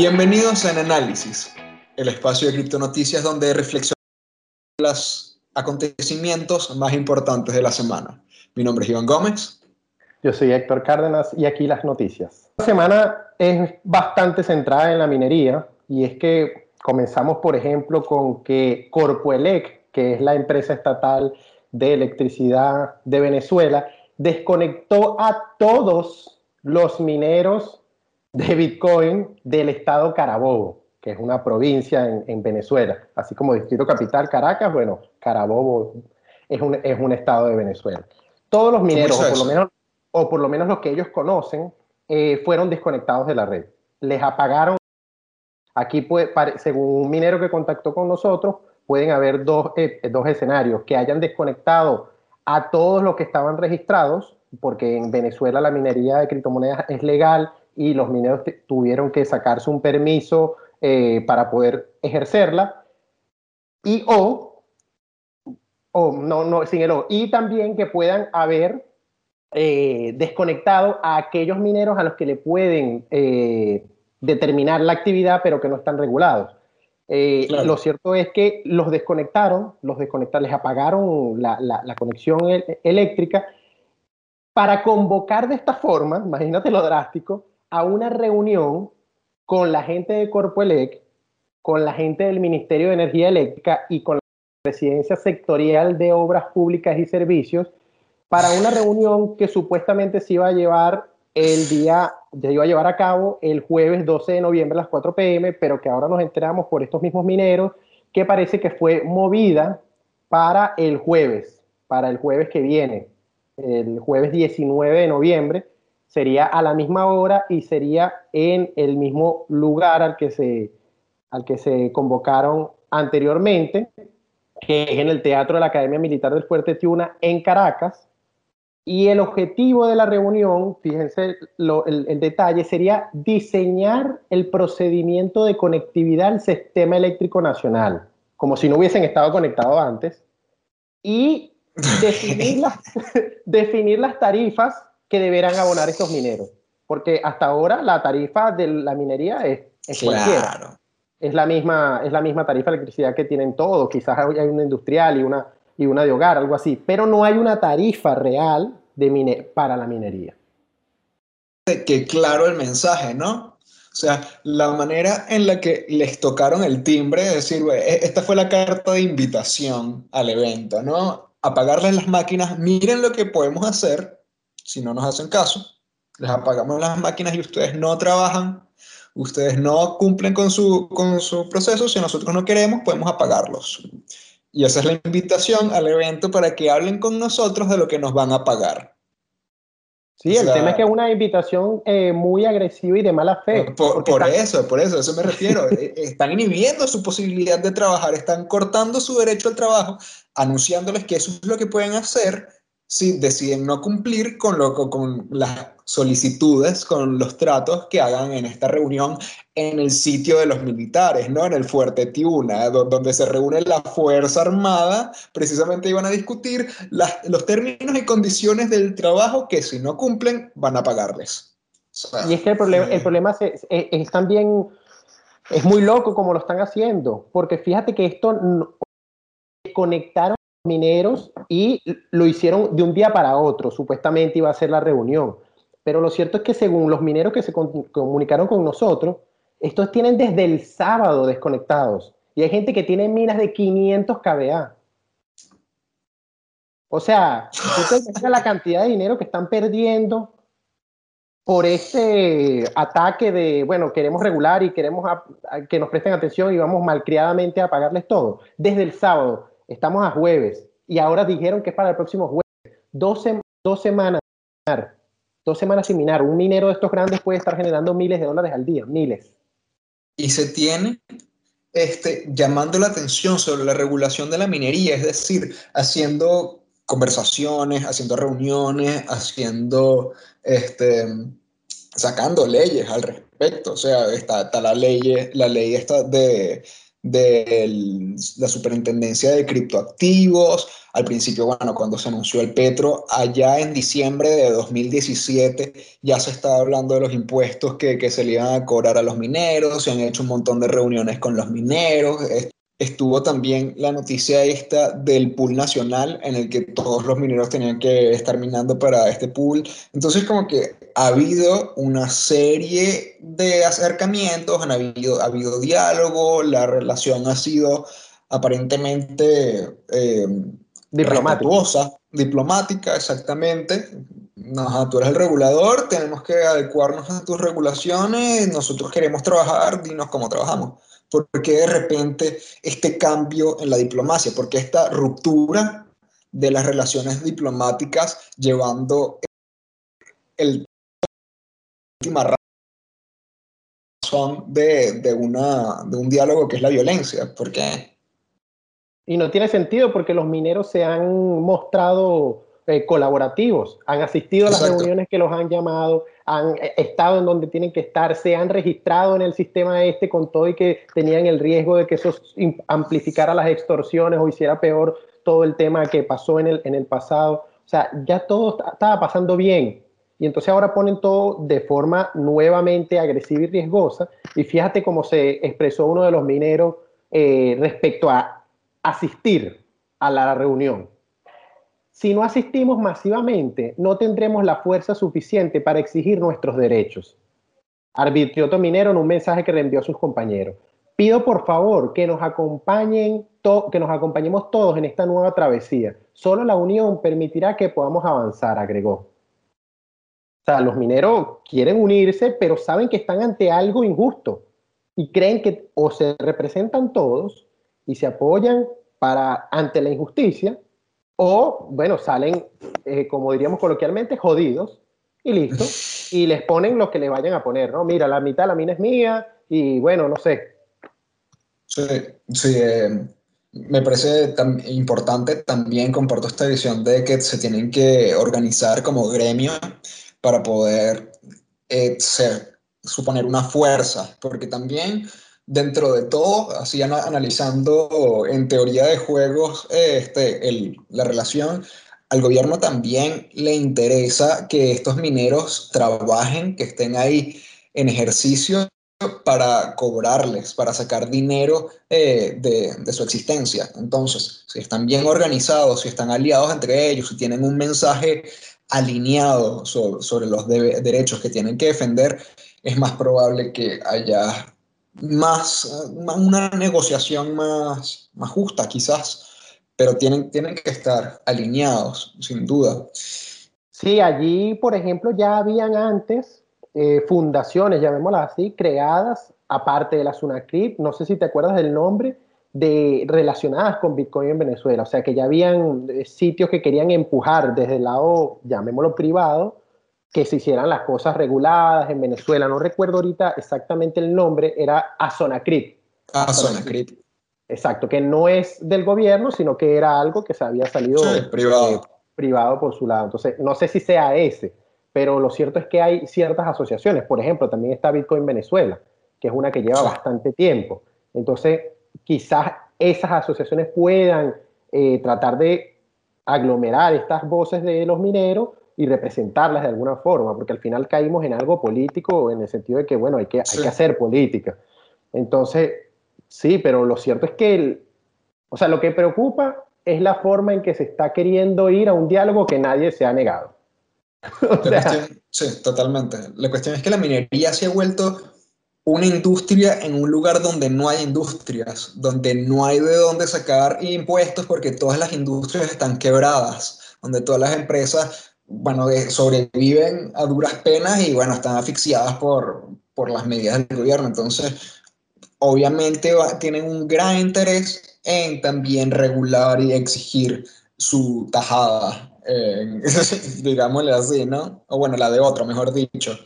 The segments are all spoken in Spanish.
Bienvenidos a En Análisis, el espacio de criptonoticias donde reflexionamos los acontecimientos más importantes de la semana. Mi nombre es Iván Gómez. Yo soy Héctor Cárdenas y aquí las noticias. La semana es bastante centrada en la minería y es que comenzamos, por ejemplo, con que Corpoelec, que es la empresa estatal de electricidad de Venezuela, desconectó a todos los mineros de Bitcoin del estado Carabobo, que es una provincia en, Venezuela, así como Distrito Capital Caracas, bueno, Carabobo es un, es un estado de Venezuela. Todos los mineros, o por, lo menos, o por lo menos los que ellos conocen, eh, fueron desconectados de la red. Les apagaron. Aquí, puede, según un minero que contactó con nosotros, pueden haber dos, eh, dos escenarios, que hayan desconectado a todos los que estaban registrados, porque en Venezuela la minería de criptomonedas es legal y los mineros tuvieron que sacarse un permiso eh, para poder ejercerla. Y o, o no, no, sin el o, y también que puedan haber eh, desconectado a aquellos mineros a los que le pueden eh, determinar la actividad, pero que no están regulados. Lo cierto es que los desconectaron, los desconectaron, les apagaron la, la conexión eléctrica para convocar de esta forma, imagínate lo drástico, a una reunión con la gente de Corpoelec, con la gente del Ministerio de Energía Eléctrica y con la Presidencia Sectorial de Obras Públicas y Servicios para una reunión que supuestamente se iba a llevar el día, se iba a llevar a cabo el jueves 12 de noviembre a las 4 pm, pero que ahora nos enteramos por estos mismos mineros que parece que fue movida para el jueves, para el jueves que viene, el jueves 19 de noviembre, sería a la misma hora y sería en el mismo lugar al que se, al que se convocaron anteriormente, que es en el Teatro de la Academia Militar del Fuerte Tiuna en Caracas. Y el objetivo de la reunión, fíjense el, el, detalle, sería diseñar el procedimiento de conectividad al sistema eléctrico nacional, como si no hubiesen estado conectados antes, y definir las, definir las tarifas que deberán abonar estos mineros. Porque hasta ahora la tarifa de la minería es, es cualquiera. Es la, misma, es la misma tarifa de electricidad que tienen todos. Quizás hay una industrial y una, y una de hogar, algo así. Pero no hay una tarifa real de para la minería. Que claro el mensaje, ¿no? O sea, la manera en la que les tocaron el timbre, es decir, e, esta fue la carta de invitación al evento, ¿no? Apagarles las máquinas, miren lo que podemos hacer si no nos hacen caso, les apagamos las máquinas y ustedes no trabajan, ustedes no cumplen con su, con su proceso, si nosotros no queremos, podemos apagarlos. Y esa es la invitación al evento para que hablen con nosotros de lo que nos van a pagar. Sí, el tema es que es una invitación eh, muy agresiva y de mala fe. Por, eso, por eso, a eso me refiero. Eh, están inhibiendo su posibilidad de trabajar, están cortando su derecho al trabajo, anunciándoles que eso es lo que pueden hacer si deciden no cumplir con, lo, con las solicitudes, con los tratos que hagan en esta reunión en el sitio de los militares, ¿no? En el Fuerte Tiuna, donde se reúne la Fuerza Armada, precisamente iban a discutir los términos y condiciones del trabajo que si no cumplen van a pagarles. y es que el problema, el problema es, es, también, es muy loco como lo están haciendo, porque fíjate que esto conectaron mineros y lo hicieron de un día para otro, supuestamente iba a ser la reunión. Pero lo cierto es que según los mineros que se comunicaron con nosotros, estos tienen desde el sábado desconectados. Y hay gente que tiene minas de 500 kVA. O sea, la cantidad de dinero que están perdiendo por este ataque de, bueno, queremos regular y queremos que nos presten atención y vamos malcriadamente a pagarles todo. Desde el sábado, estamos a jueves y ahora dijeron que es para el próximo jueves. Dos, dos semanas, dos semanas sin minar. Un minero de estos grandes puede estar generando miles de dólares al día, miles. Y se tiene este, llamando la atención sobre la regulación de la minería, es decir, haciendo conversaciones, haciendo reuniones, haciendo, este, sacando leyes al respecto. O sea, está, está la ley, la ley está de de la superintendencia de criptoactivos, al principio, bueno, cuando se anunció el petro, allá en diciembre de 2017 ya se estaba hablando de los impuestos que, que se le iban a cobrar a los mineros, se han hecho un montón de reuniones con los mineros, estuvo también la noticia esta del pool nacional en el que todos los mineros tenían que estar minando para este pool. Entonces como que ha habido una serie de acercamientos, han habido, ha habido diálogo, la relación ha sido aparentemente eh, diplomática. diplomática, exactamente. No, tú eres el regulador, tenemos que adecuarnos a tus regulaciones, nosotros queremos trabajar, dinos cómo trabajamos. ¿Por qué de repente este cambio en la diplomacia? ¿Por qué esta ruptura de las relaciones diplomáticas llevando el última razón de, de, una, de un diálogo que es la violencia? ¿Por? Y no tiene sentido porque los mineros se han mostrado eh, colaborativos, han asistido a las reuniones que los han llamado, han eh, estado en donde tienen que estar, se han registrado en el sistema este con todo y que tenían el riesgo de que eso amplificara las extorsiones o hiciera peor todo el tema que pasó en el, en el pasado. O sea, ya todo estaba pasando bien. Y entonces ahora ponen todo de forma nuevamente agresiva y riesgosa. Y fíjate cómo se expresó uno de los mineros eh, respecto a asistir a la reunión. Si no asistimos masivamente, no tendremos la fuerza suficiente para exigir nuestros derechos. Arbitrioto Minero en un mensaje que reenvió a sus compañeros. Pido por favor que nos acompañen, que nos acompañemos todos en esta nueva travesía. Solo la unión permitirá que podamos avanzar, agregó. O sea, los mineros quieren unirse, pero saben que están ante algo injusto y creen que o se representan todos y se apoyan para ante la injusticia o, bueno, salen, eh, como diríamos coloquialmente, jodidos y listo. Y les ponen lo que le vayan a poner, ¿no? Mira, la mitad la mina es mía y bueno, no sé. Sí, sí. Eh, me parece tan importante también, comparto esta visión de que se tienen que organizar como gremio para poder eh, ser, suponer una fuerza, porque también dentro de todo, así analizando en teoría de juegos este, la relación, al gobierno también le interesa que estos mineros trabajen, que estén ahí en ejercicio para cobrarles, para sacar dinero eh, de, su existencia. Entonces, si están bien organizados, si están aliados entre ellos, si tienen un mensaje alineado sobre, los derechos que tienen que defender, es más probable que haya más, una negociación más, más justa quizás, pero tienen, tienen que estar alineados, sin duda. Sí, allí, por ejemplo, ya habían antes eh, fundaciones, llamémoslas así, creadas, aparte de la SUNACRIP, no sé si te acuerdas del nombre, de, relacionadas con Bitcoin en Venezuela. O sea, que ya habían eh, sitios que querían empujar desde el lado, llamémoslo privado, que se hicieran las cosas reguladas en Venezuela. No recuerdo ahorita exactamente el nombre, era Azonacrit. Azonacrit. Exacto, que no es del gobierno, sino que era algo que se había salido privado. Eh, privado por su lado. Entonces, no sé si sea ese, pero lo cierto es que hay ciertas asociaciones. Por ejemplo, también está Bitcoin Venezuela, que es una que lleva bastante tiempo. Entonces, quizás esas asociaciones puedan eh, tratar de aglomerar estas voces de los mineros y representarlas de alguna forma, porque al final caímos en algo político en el sentido de que, bueno, hay que, hay que hacer política. Entonces, sí, pero lo cierto es que, el, o sea, lo que preocupa es la forma en que se está queriendo ir a un diálogo que nadie se ha negado. sí, totalmente. La cuestión es que la minería se ha vuelto una industria en un lugar donde no hay industrias, donde no hay de dónde sacar impuestos porque todas las industrias están quebradas, donde todas las empresas bueno, sobreviven a duras penas y, bueno, están asfixiadas por, por las medidas del gobierno. Entonces, obviamente tienen un gran interés en también regular y exigir su tajada, eh, digámosle así, ¿no? O bueno, la de otro, mejor dicho.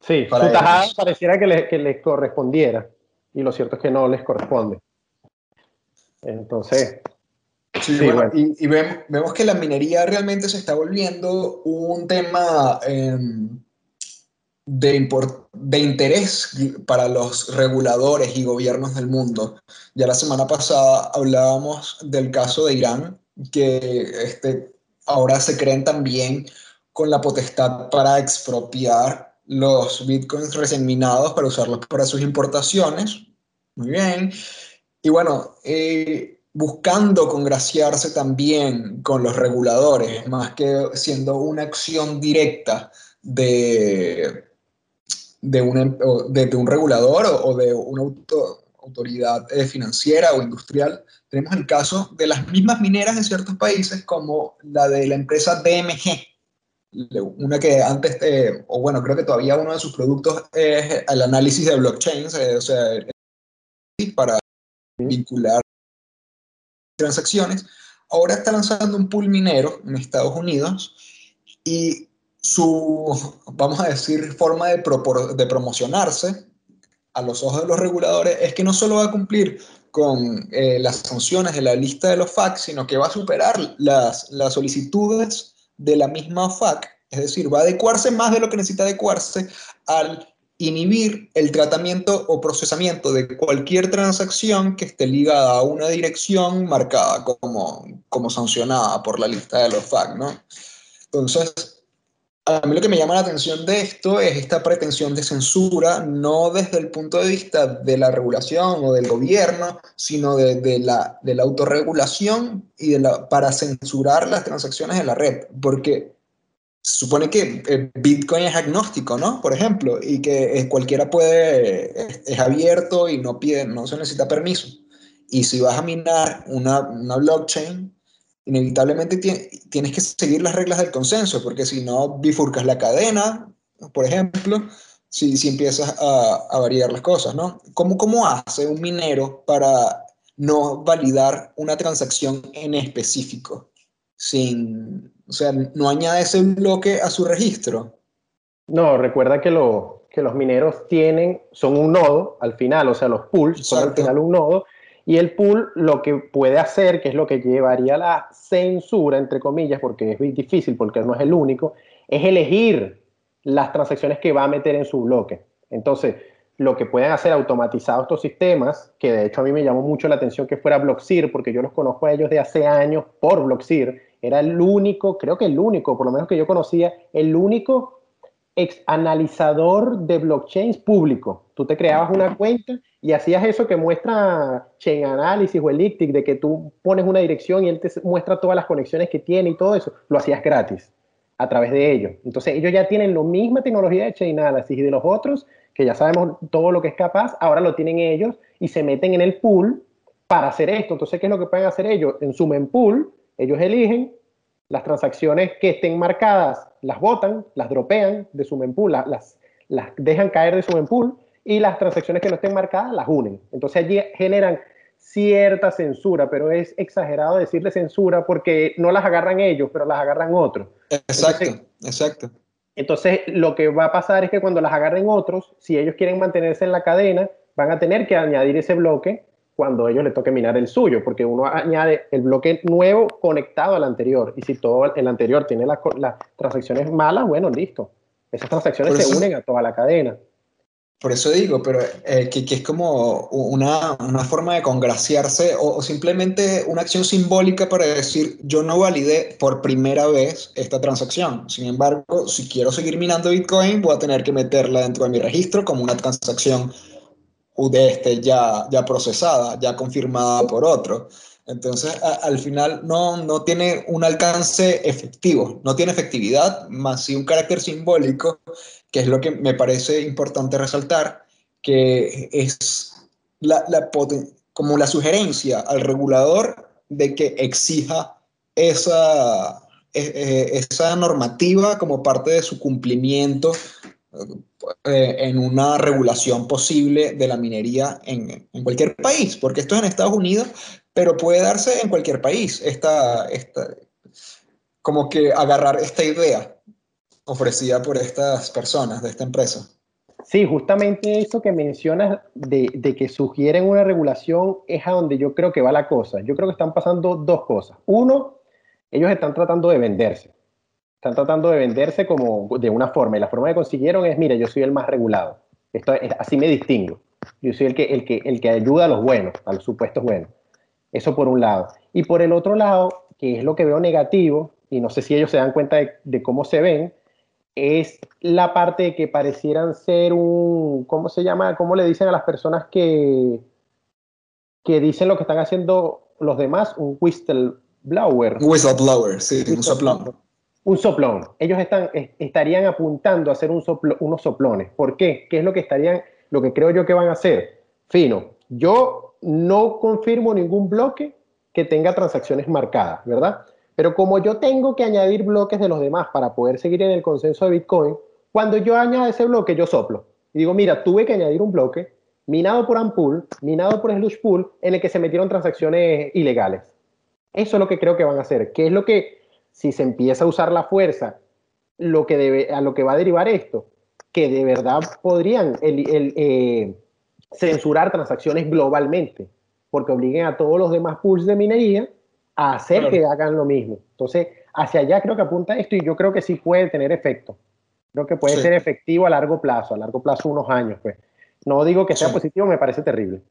Sí, su tajada pareciera que les que correspondiera y lo cierto es que no les corresponde. Entonces, Sí, bueno, y, vemos, que la minería realmente se está volviendo un tema em, de, de interés para los reguladores y gobiernos del mundo. Ya la semana pasada hablábamos del caso de Irán, que este, ahora se creen también con la potestad para expropiar los bitcoins recién minados para usarlos para sus importaciones. Muy bien. Y bueno, eh, buscando congraciarse también con los reguladores, más que siendo una acción directa de, de, un, de, un regulador o, de una autoridad eh, financiera o industrial. Tenemos el caso de las mismas mineras en ciertos países como la de la empresa DMG, una que antes, o bueno, creo que todavía uno de sus productos es el análisis de blockchains, eh, o sea, para vincular transacciones. Ahora está lanzando un pool minero en Estados Unidos y su, vamos a decir, forma de, promocionarse a los ojos de los reguladores es que no solo va a cumplir con eh, las sanciones de la lista de los FAC, sino que va a superar las, las solicitudes de la misma FAC, es decir, va a adecuarse más de lo que necesita adecuarse al inhibir el tratamiento o procesamiento de cualquier transacción que esté ligada a una dirección marcada como, como sancionada por la lista de los FAC, ¿no? Entonces, a mí lo que me llama la atención de esto es esta pretensión de censura, no desde el punto de vista de la regulación o del gobierno, sino de, la, de la autorregulación y de la, para censurar las transacciones en la red, porque supone que eh, Bitcoin es agnóstico, ¿no? Por ejemplo, y que eh, cualquiera puede, es, abierto y no pide, no se necesita permiso. Y si vas a minar una, una blockchain, inevitablemente tienes que seguir las reglas del consenso, porque si no bifurcas la cadena, por ejemplo, si, si empiezas a, a, variar las cosas, ¿no? ¿Cómo, ¿Cómo hace un minero para no validar una transacción en específico sin, o sea, no añade ese bloque a su registro. No, recuerda que, lo, que los mineros tienen, son un nodo al final, o sea, los pools son al final un nodo, y el pool lo que puede hacer, que es lo que llevaría a la censura, entre comillas, porque es muy difícil, porque no es el único, es elegir las transacciones que va a meter en su bloque. Entonces, lo que pueden hacer automatizados estos sistemas, que de hecho a mí me llamó mucho la atención que fuera Blockseer, porque yo los conozco a ellos de hace años por Blockseer, era el único, creo que el único, por lo menos que yo conocía, el único ex analizador de blockchains público. Tú te creabas una cuenta y hacías eso que muestra Chain Analysis o Elliptic, de que tú pones una dirección y él te muestra todas las conexiones que tiene y todo eso. Lo hacías gratis a través de ellos. Entonces ellos ya tienen la misma tecnología de Chain Analysis y de los otros, que ya sabemos todo lo que es capaz, ahora lo tienen ellos y se meten en el pool para hacer esto. Entonces, ¿qué es lo que pueden hacer ellos? En su mempool ellos eligen las transacciones que estén marcadas, las votan, las dropean de su mempool, las, las dejan caer de su mempool y las transacciones que no estén marcadas las unen. Entonces allí generan cierta censura, pero es exagerado decirle censura porque no las agarran ellos, pero las agarran otros. Exacto, exacto. Entonces lo que va a pasar es que cuando las agarren otros, si ellos quieren mantenerse en la cadena, van a tener que añadir ese bloque cuando ellos le toque minar el suyo, porque uno añade el bloque nuevo conectado al anterior. Y si todo el anterior tiene las, transacciones malas, bueno, listo. Esas transacciones se unen a toda la cadena. Por eso digo, pero eh, que, que, es como una, una forma de congraciarse o, o, simplemente una acción simbólica para decir, yo no validé por primera vez esta transacción. Sin embargo, si quiero seguir minando Bitcoin, voy a tener que meterla dentro de mi registro como una transacción de este ya, ya procesada, ya confirmada por otro. Entonces, al final no, no tiene un alcance efectivo, no tiene efectividad, más sí un carácter simbólico, que es lo que me parece importante resaltar, que es la, la como la sugerencia al regulador de que exija esa, e, e, esa normativa como parte de su cumplimiento eh, en una regulación posible de la minería en, en, cualquier país, porque esto es en Estados Unidos, pero puede darse en cualquier país, esta, esta, como que agarrar esta idea ofrecida por estas personas de esta empresa. Sí, justamente eso que mencionas de, de, que sugieren una regulación es a donde yo creo que va la cosa. Yo creo que están pasando dos cosas. Uno, ellos están tratando de venderse. Están tratando de venderse como de una forma y la forma que consiguieron es, mira, yo soy el más regulado. Esto es, así me distingo. Yo soy el que, el, que, el que ayuda a los buenos, a los supuestos buenos. Eso por un lado. Y por el otro lado, que es lo que veo negativo, y no sé si ellos se dan cuenta de, cómo se ven, es la parte de que parecieran ser un, ¿cómo se llama? ¿Cómo le dicen a las personas que, que dicen lo que están haciendo los demás? Un whistleblower. Whistleblower, sí, un soplón. Un soplón. Ellos están, estarían apuntando a hacer un unos soplones. ¿Por qué? ¿Qué es lo que estarían, lo que creo yo que van a hacer? Fino, yo no confirmo ningún bloque que tenga transacciones marcadas, ¿verdad? Pero como yo tengo que añadir bloques de los demás para poder seguir en el consenso de Bitcoin, cuando yo añado ese bloque, yo soplo. Y digo, mira, tuve que añadir un bloque minado por Ampool, minado por Slush Pool, en el que se metieron transacciones ilegales. Eso es lo que creo que van a hacer. ¿Qué es lo que, si se empieza a usar la fuerza, lo que debe, a lo que va a derivar esto? Que de verdad podrían el, eh, censurar transacciones globalmente, porque obliguen a todos los demás pools de minería a hacer que hagan lo mismo. Entonces, hacia allá creo que apunta esto y yo creo que sí puede tener efecto. Creo que puede ser efectivo a largo plazo, a largo plazo unos años, pues. No digo que sea positivo, me parece terrible.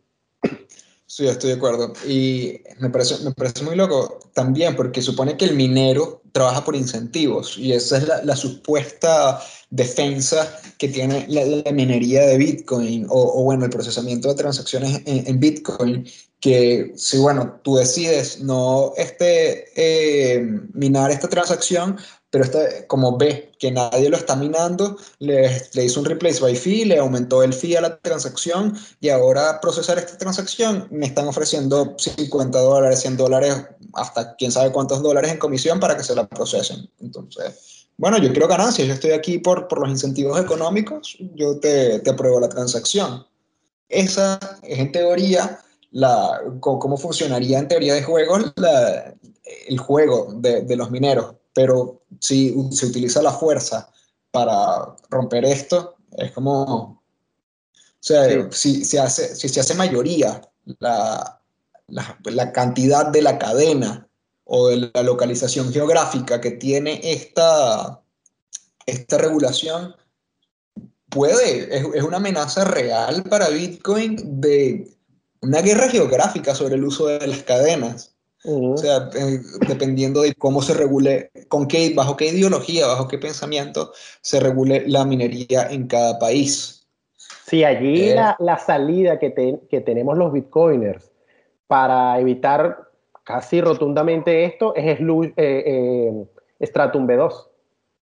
Sí, estoy de acuerdo. Y me parece, me parece muy loco también porque supone que el minero trabaja por incentivos y esa es la, supuesta defensa que tiene la, minería de Bitcoin o, bueno, el procesamiento de transacciones en, Bitcoin, que si bueno, tú decides no este, eh, minar esta transacción, pero este, como ve que nadie lo está minando, le, le, hizo un replace by fee, le aumentó el fee a la transacción y ahora procesar esta transacción me están ofreciendo 50 dólares, 100 dólares, hasta quién sabe cuántos dólares en comisión para que se la procesen. Entonces, bueno, yo quiero ganancias, yo estoy aquí por, por los incentivos económicos, yo te, te apruebo la transacción. Esa es en teoría la, cómo funcionaría en teoría de juegos la, el juego de, de los mineros pero si se utiliza la fuerza para romper esto, es como, o sea, si, se hace, si se hace mayoría la, la, cantidad de la cadena o de la localización geográfica que tiene esta, esta regulación, puede, es, es, una amenaza real para Bitcoin de una guerra geográfica sobre el uso de las cadenas. O sea, eh, dependiendo de cómo se regule, con qué, bajo qué ideología, bajo qué pensamiento se regule la minería en cada país. Sí, allí eh, la, la, salida que, que, tenemos los bitcoiners para evitar casi rotundamente esto es eh, Stratum B2.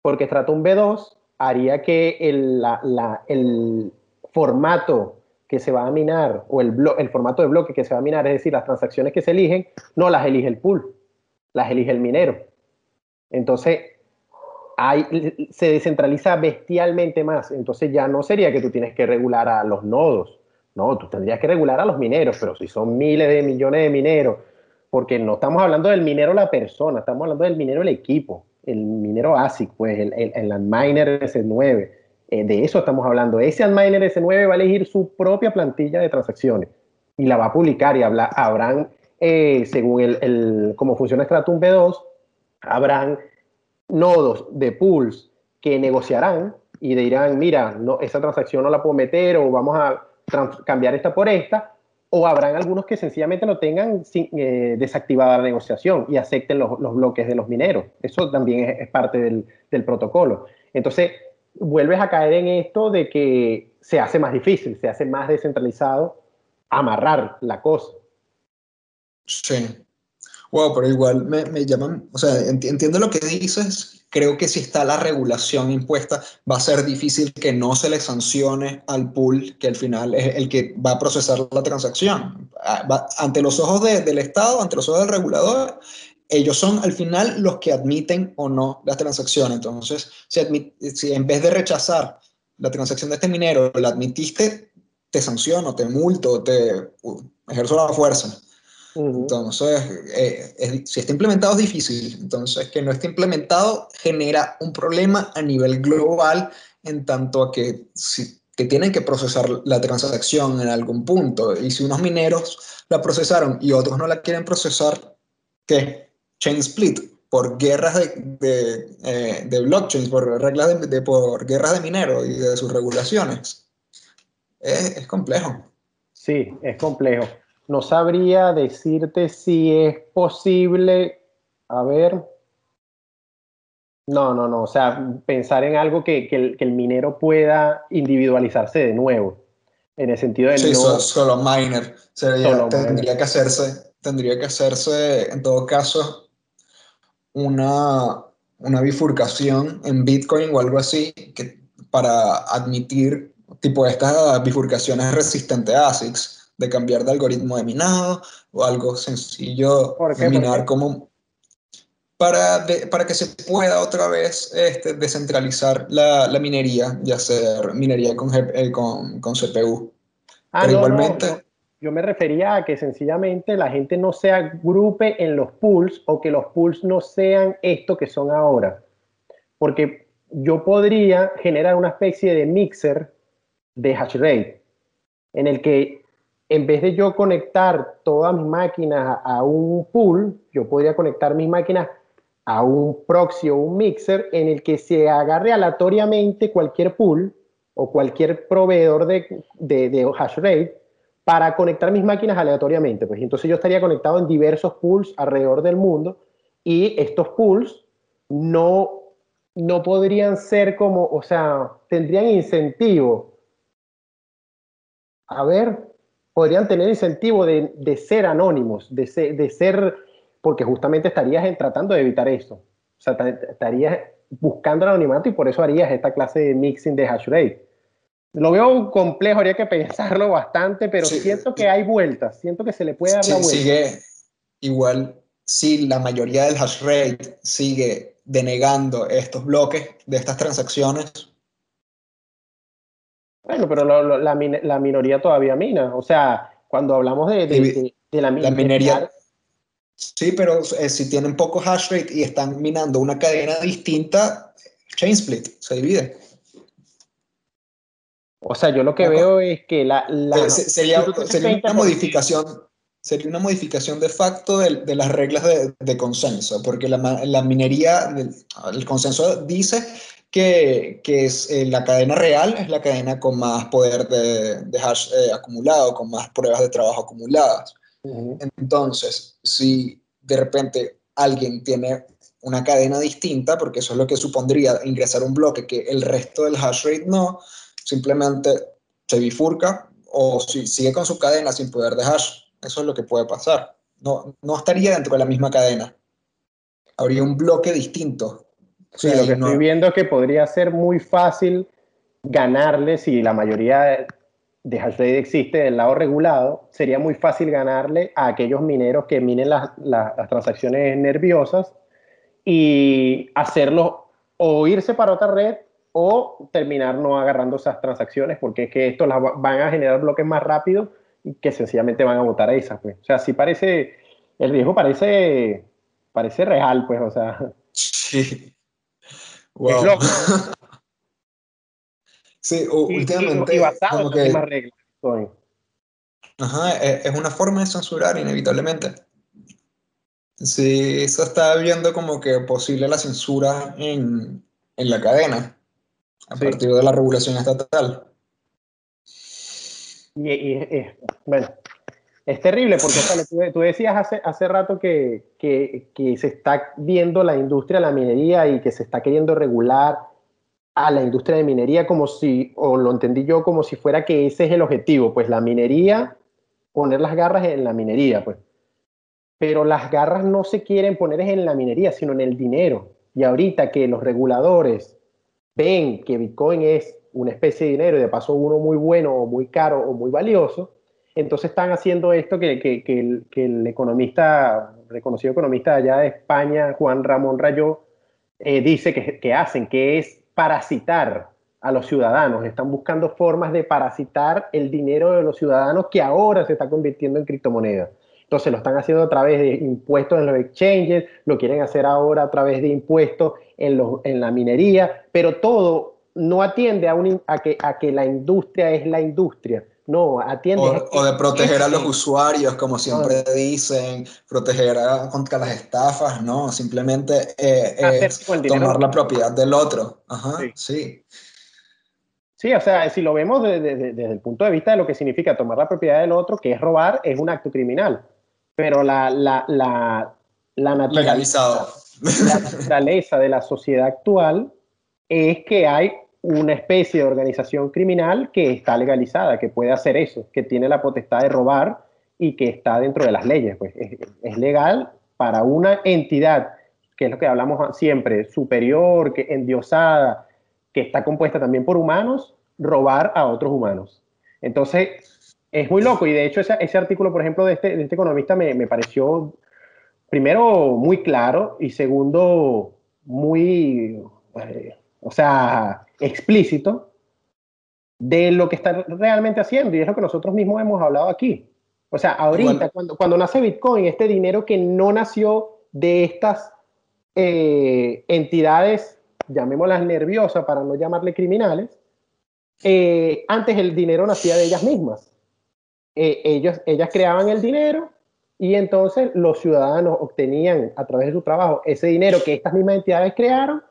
Porque Stratum B2 haría que el, la, la, el formato que se va a minar o el, el formato de bloque que se va a minar, es decir, las transacciones que se eligen, no las elige el pool, las elige el minero. Entonces, hay, se descentraliza bestialmente más. Entonces ya no sería que tú tienes que regular a los nodos, no, tú tendrías que regular a los mineros, pero si son miles de millones de mineros, porque no estamos hablando del minero la persona, estamos hablando del minero el equipo, el minero ASIC, pues el, el, el Landminer S9, eh, de eso estamos hablando. Ese Antminer S9 va a elegir su propia plantilla de transacciones y la va a publicar y habla, habrán, eh, según el, el, cómo funciona Stratum B2, habrán nodos de pools que negociarán y dirán, mira, no, esa transacción no la puedo meter o vamos a cambiar esta por esta, o habrán algunos que sencillamente lo tengan sin, eh, desactivada la negociación y acepten los, los, bloques de los mineros. Eso también es, es parte del, del, protocolo. Entonces, vuelves a caer en esto de que se hace más difícil, se hace más descentralizado amarrar la cosa. Sí. Wow, pero igual me, me llaman, o sea, entiendo lo que dices. Creo que si está la regulación impuesta, va a ser difícil que no se le sancione al pool, que al final es el que va a procesar la transacción. Ah, ante los ojos del Estado, ante los ojos del regulador, ellos son al final los que admiten o no las transacciones. Entonces, si, si en vez de rechazar la transacción de este minero, la admitiste, te sanciono, te multo, te uh, ejerzo la fuerza. Entonces, eh, si está implementado es difícil. Entonces, que no esté implementado genera un problema a nivel global en tanto a que, si, que tienen que procesar la transacción en algún punto. Y si unos mineros la procesaron y otros no la quieren procesar, ¿qué? Chain split, por guerras de, de, eh, blockchains, por reglas de, por guerras de minero y de sus regulaciones. Es, complejo. Sí, es complejo. No sabría decirte si es posible A ver. No, no, no. O sea, pensar en algo que, el, minero pueda individualizarse de nuevo. En el sentido de sí, solo miner. tendría que hacerse, tendría que hacerse, en todo caso, una, una bifurcación en Bitcoin o algo así, que para admitir tipo estas bifurcaciones resistentes a ASICs, de cambiar de algoritmo de minado o algo sencillo de minar como para, para que se pueda otra vez este, descentralizar la, la, minería y hacer minería con, eh, con, con, CPU. Ah, Pero igualmente... Yo me refería a que sencillamente la gente no se agrupe en los pools o que los pools no sean esto que son ahora. Porque yo podría generar una especie de mixer de hash rate en el que en vez de yo conectar todas mis máquinas a un pool, yo podría conectar mis máquinas a un proxy o un mixer en el que se agarre aleatoriamente cualquier pool o cualquier proveedor de, de, hash rate para conectar mis máquinas aleatoriamente. Pues entonces yo estaría conectado en diversos pools alrededor del mundo y estos pools no, no podrían ser como, o sea, tendrían incentivo. A ver, podrían tener incentivo de, de ser anónimos, de ser, de ser porque justamente estarías tratando de evitar eso. O sea, estarías buscando el anonimato y por eso harías esta clase de mixing de hash. Lo veo complejo, habría que pensarlo bastante, pero siento que hay vueltas, siento que se le puede dar la vuelta. Sigue igual, si la mayoría del hash rate sigue denegando estos bloques de estas transacciones. Bueno, pero la, la, minoría todavía mina. O sea, cuando hablamos de, de, la, la minería, Sí, pero eh, si tienen poco hash rate y están minando una cadena distinta, chain split, se divide. O sea, yo lo que veo es que la... sería, una modificación, sería una modificación de facto de, las reglas de, consenso, porque la, minería, el consenso dice que, es, eh, la cadena real es la cadena con más poder de, hash eh, acumulado, con más pruebas de trabajo acumuladas. Entonces, si de repente alguien tiene una cadena distinta, porque eso es lo que supondría ingresar un bloque que el resto del hash rate no, simplemente se bifurca o si sigue con su cadena sin poder de hash. Eso es lo que puede pasar. No, no estaría dentro de la misma cadena. Habría un bloque distinto. Sí, lo que estoy viendo es que podría ser muy fácil ganarle si la mayoría de hash rate existe del lado regulado, sería muy fácil ganarle a aquellos mineros que minen las, transacciones nerviosas y hacerlos o irse para otra red o terminar no agarrando esas transacciones porque es que esto las van a generar bloques más rápido y que sencillamente van a votar a esas. Pues. O sea, sí parece, el riesgo parece, parece real, pues, o sea. Sí. Wow. Sí, últimamente. Y, basado en que, las reglas. Ajá, e, es una forma de censurar, inevitablemente. Sí, eso está viendo como que posible la censura en, en la cadena, a partir de la regulación estatal. Y, y, bueno, es terrible porque tú, decías hace, hace rato que, que, que, se está viendo la industria de la minería y que se está queriendo regular a la industria de minería como si, o lo entendí yo como si fuera que ese es el objetivo, pues la minería, poner las garras en la minería, pues. Pero las garras no se quieren poner en la minería, sino en el dinero. Y ahorita que los reguladores ven que Bitcoin es una especie de dinero y de paso uno muy bueno o muy caro o muy valioso, entonces están haciendo esto que, que, que, el, que el, economista, reconocido economista allá de España, Juan Ramón Rayó, eh, dice que, hacen, que es parasitar a los ciudadanos, están buscando formas de parasitar el dinero de los ciudadanos que ahora se está convirtiendo en criptomoneda. Entonces lo están haciendo a través de impuestos en los exchanges, lo quieren hacer ahora a través de impuestos en, los, en la minería, pero todo no atiende a, a, que, a que la industria es la industria, no, atiende. O, de proteger a los usuarios, como siempre dicen, proteger contra las estafas, no, simplemente eh, tomar la propiedad del otro. Ajá, sí. sí. o sea, si lo vemos desde, el punto de vista de lo que significa tomar la propiedad del otro, que es robar, es un acto criminal. Pero la, la naturaleza, la naturaleza de la sociedad actual es que hay una especie de organización criminal que está legalizada, que puede hacer eso, que tiene la potestad de robar y que está dentro de las leyes. Pues es, legal para una entidad, que es lo que hablamos siempre, superior, que endiosada, que está compuesta también por humanos, robar a otros humanos. Entonces, es muy loco y de hecho ese, ese artículo, por ejemplo, de este, de este economista me, me pareció, primero, muy claro y segundo, muy... Eh, o sea, explícito de lo que está realmente haciendo y es lo que nosotros mismos hemos hablado aquí. O sea, ahorita, cuando, cuando nace Bitcoin, este dinero que no nació de estas eh, entidades, llamémoslas nerviosas para no llamarle criminales, eh, antes el dinero nacía de ellas mismas. Eh, ellos, ellas creaban el dinero y entonces los ciudadanos obtenían a través de su trabajo ese dinero que estas mismas entidades crearon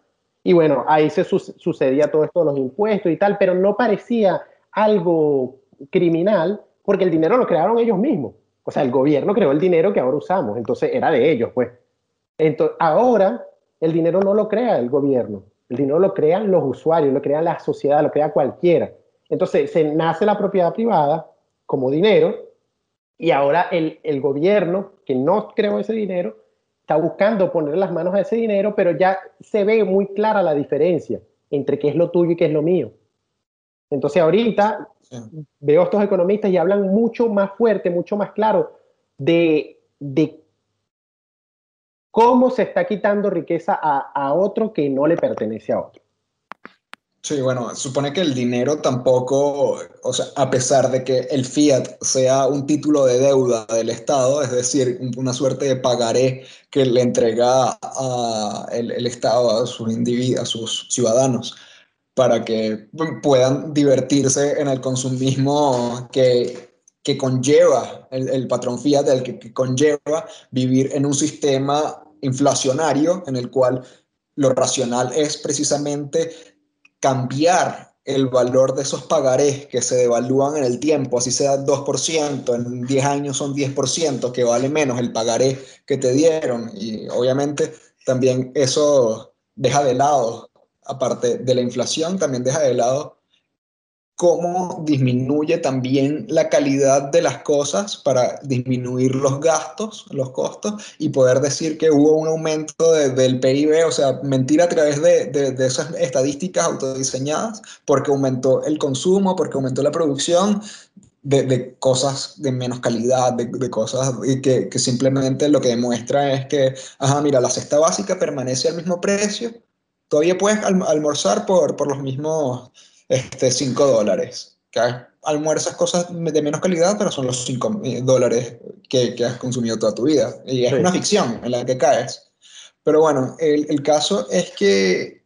y bueno, ahí se sucedía todo esto los impuestos y tal, pero no parecía algo criminal porque el dinero lo crearon ellos mismos. O sea, el gobierno creó el dinero que ahora usamos, entonces era de ellos, pues. Entonces, ahora el dinero no lo crea el gobierno, el dinero lo crean los usuarios, lo crea la sociedad, lo crea cualquiera. Entonces, se nace la propiedad privada como dinero y ahora el, el gobierno que no creó ese dinero está buscando poner las manos a ese dinero, pero ya se ve muy clara la diferencia entre qué es lo tuyo y qué es lo mío. Entonces ahorita veo a estos economistas y hablan mucho más fuerte, mucho más claro de, de cómo se está quitando riqueza a, a otro que no le pertenece a otro. Sí, bueno, supone que el dinero tampoco, o sea, a pesar de que el fiat sea un título de deuda del Estado, es decir, una suerte de pagaré que le entrega a el, Estado a sus individuos, a sus ciudadanos, para que puedan divertirse en el consumismo que, que conlleva el, el patrón fiat, el que conlleva vivir en un sistema inflacionario en el cual lo racional es precisamente cambiar el valor de esos pagarés que se devalúan en el tiempo, así sea 2%, en 10 años son 10%, que vale menos el pagaré que te dieron. Y obviamente también eso deja de lado, aparte de la inflación, también deja de lado cómo disminuye también la calidad de las cosas para disminuir los gastos, los costos, y poder decir que hubo un aumento del PIB, o sea, mentir a través de, de, esas estadísticas autodiseñadas, porque aumentó el consumo, porque aumentó la producción, de, de, cosas de menos calidad, de, de cosas que, que, simplemente lo que demuestra es que, ajá, mira, la cesta básica permanece al mismo precio, todavía puedes almorzar por, por los mismos este, 5 dólares. Que almuerzas cosas de menos calidad, pero son los 5 eh, dólares que, que, has consumido toda tu vida. Y es una ficción en la que caes. Pero bueno, el, el caso es que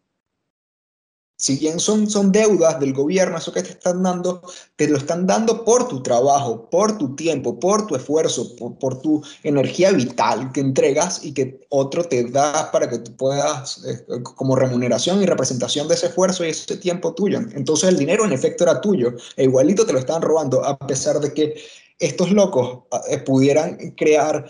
si bien son, son deudas del gobierno, eso que te están dando, te lo están dando por tu trabajo, por tu tiempo, por tu esfuerzo, por, tu energía vital que entregas y que otro te da para que tú puedas, eh, como remuneración y representación de ese esfuerzo y ese tiempo tuyo. Entonces el dinero en efecto era tuyo, e igualito te lo estaban robando, a pesar de que estos locos eh, pudieran crear,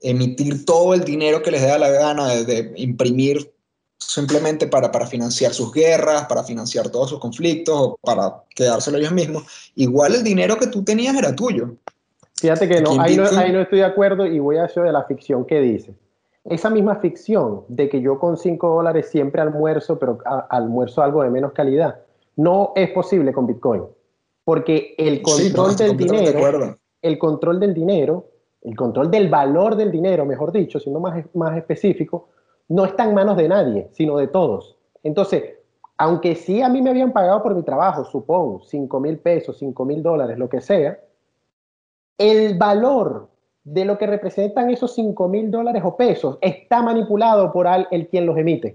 emitir todo el dinero que les da la gana de imprimir simplemente para, para financiar sus guerras, para financiar todos sus conflictos o para quedárselo ellos mismos, igual el dinero que tú tenías era tuyo. Fíjate que no, ahí no, ahí no estoy de acuerdo y voy a eso de la ficción que dice. Esa misma ficción de que yo con 5 dólares siempre almuerzo, pero almuerzo algo de menos calidad, no es posible con Bitcoin. Porque el control del dinero, el control del dinero, el control del valor del dinero, mejor dicho, siendo más, más específico, no está en manos de nadie, sino de todos. Entonces, aunque sí a mí me habían pagado por mi trabajo, supongo, 5 mil pesos, 5 mil dólares, lo que sea, el valor de lo que representan esos 5 mil dólares o pesos está manipulado por el quien los emite.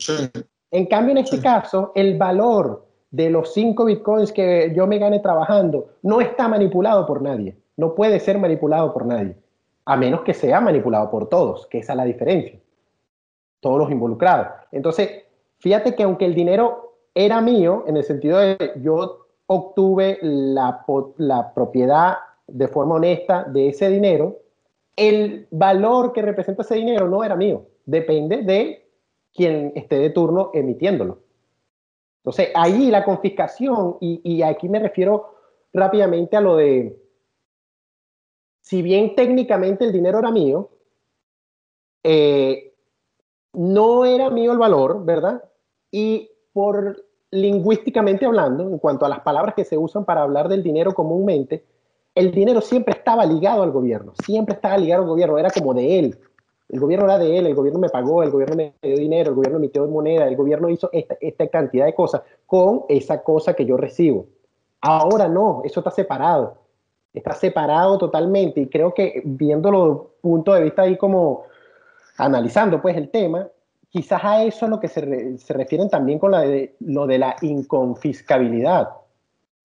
En cambio, en este caso, el valor de los 5 bitcoins que yo me gane trabajando no está manipulado por nadie. No puede ser manipulado por nadie, a menos que sea manipulado por todos, que esa es la diferencia todos los involucrados. Entonces, fíjate que aunque el dinero era mío, en el sentido de yo obtuve la, la propiedad de forma honesta de ese dinero, el valor que representa ese dinero no era mío, depende de quien esté de turno emitiéndolo. Entonces, ahí la confiscación, y, aquí me refiero rápidamente a lo de, si bien técnicamente el dinero era mío, eh, no era mío el valor, ¿verdad? Y por lingüísticamente hablando, en cuanto a las palabras que se usan para hablar del dinero comúnmente, el dinero siempre estaba ligado al gobierno, siempre estaba ligado al gobierno, era como de él, el gobierno era de él, el gobierno me pagó, el gobierno me dio dinero, el gobierno emitió moneda, el gobierno hizo esta, cantidad de cosas con esa cosa que yo recibo. Ahora no, eso está separado. Está separado totalmente y creo que viéndolo punto de vista ahí como analizando pues el tema, quizás a eso es lo que se, se refieren también con la de, lo de la inconfiscabilidad.